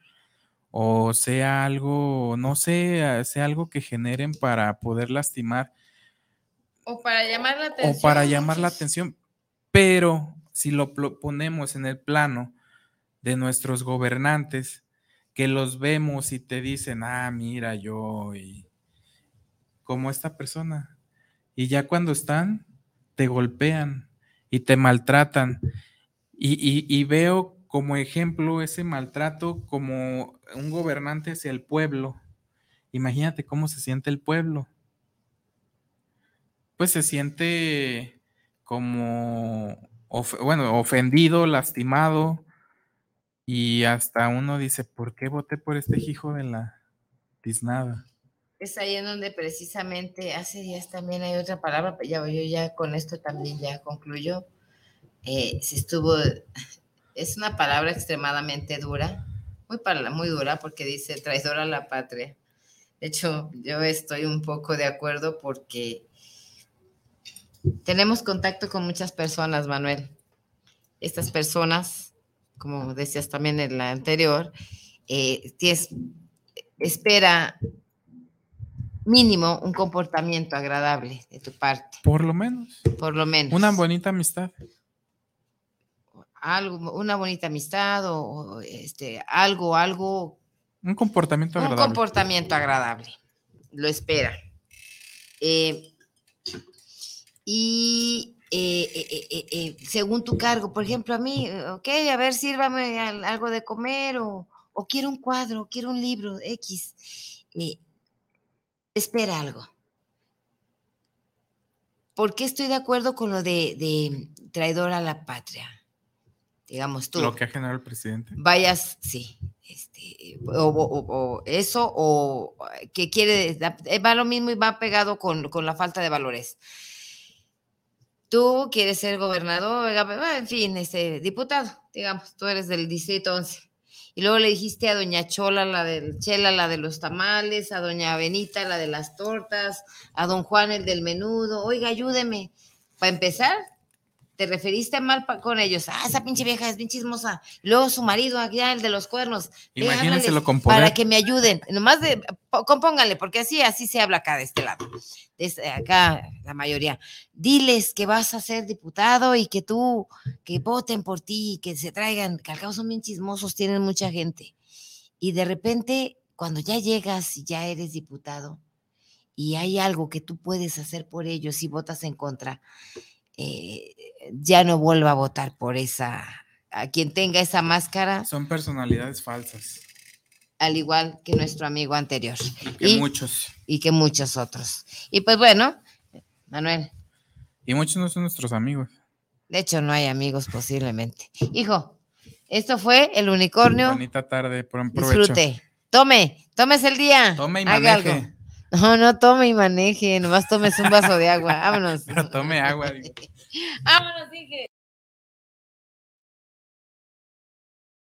o sea algo, no sé, sea algo que generen para poder lastimar. O para llamar la atención. O para llamar la atención. Pero si lo ponemos en el plano de nuestros gobernantes, que los vemos y te dicen, ah, mira, yo, y como esta persona. Y ya cuando están, te golpean y te maltratan. Y, y, veo como ejemplo ese maltrato como un gobernante hacia el pueblo. Imagínate cómo se siente el pueblo. Pues se siente como, bueno, ofendido, lastimado, y hasta uno dice, ¿por qué voté por este hijo de la tiznada? Es ahí en donde precisamente hace días también hay otra palabra, ya yo ya con esto también ya concluyo. Eh, si estuvo, es una palabra extremadamente dura, muy, muy dura porque dice traidora a la patria. De hecho, yo estoy un poco de acuerdo porque tenemos contacto con muchas personas, Manuel. Estas personas, como decías también en la anterior, eh, espera mínimo un comportamiento agradable de tu parte. Por lo menos. Por lo menos. Una bonita amistad. algo, una bonita amistad o, este, algo, algo. Un comportamiento agradable. Un comportamiento agradable. Lo espera. Eh, y eh, eh, según tu cargo, por ejemplo, a mí, ok, a ver, sírvame algo de comer o, o quiero un cuadro, quiero un libro, X. espera algo. ¿Por qué estoy de acuerdo con lo de, de traidor a la patria? digamos tú. Lo que ha generado el presidente. Vayas, sí, este, o, eso, o que quiere, eh, va lo mismo y va pegado con, con la falta de valores. Tú quieres ser gobernador, en fin, este, diputado, digamos, tú eres del distrito 11. Y luego le dijiste a doña Chola, la del Chela, la de los tamales, a doña Benita, la de las tortas, a don Juan, el del menudo, oiga, ayúdeme. Para empezar, te referiste mal con ellos. Ah, esa pinche vieja es bien chismosa. Luego su marido, allá, el de los cuernos. Imagínenselo con Para que me ayuden. Nomás de, compóngale, porque así, así se habla acá de este lado. Desde acá, la mayoría. Diles que vas a ser diputado y que tú, que voten por ti, que se traigan, que al cabo son bien chismosos, tienen mucha gente. Y de repente, cuando ya llegas y ya eres diputado, y hay algo que tú puedes hacer por ellos y votas en contra, eh, ya no vuelva a votar por esa, a quien tenga esa máscara. Son personalidades falsas. Al igual que nuestro amigo anterior. Y que muchos. Y que muchos otros. Y pues bueno, Manuel. Y muchos no son nuestros amigos. De hecho, no hay amigos posiblemente. Hijo, esto fue el unicornio. Bonita tarde, por provecho. Disfrute. Tome, tomes el día. Tome y maneje. No, no tome y maneje, nomás tomes un vaso de agua. Vámonos. Pero tome agua. Vámonos, dije.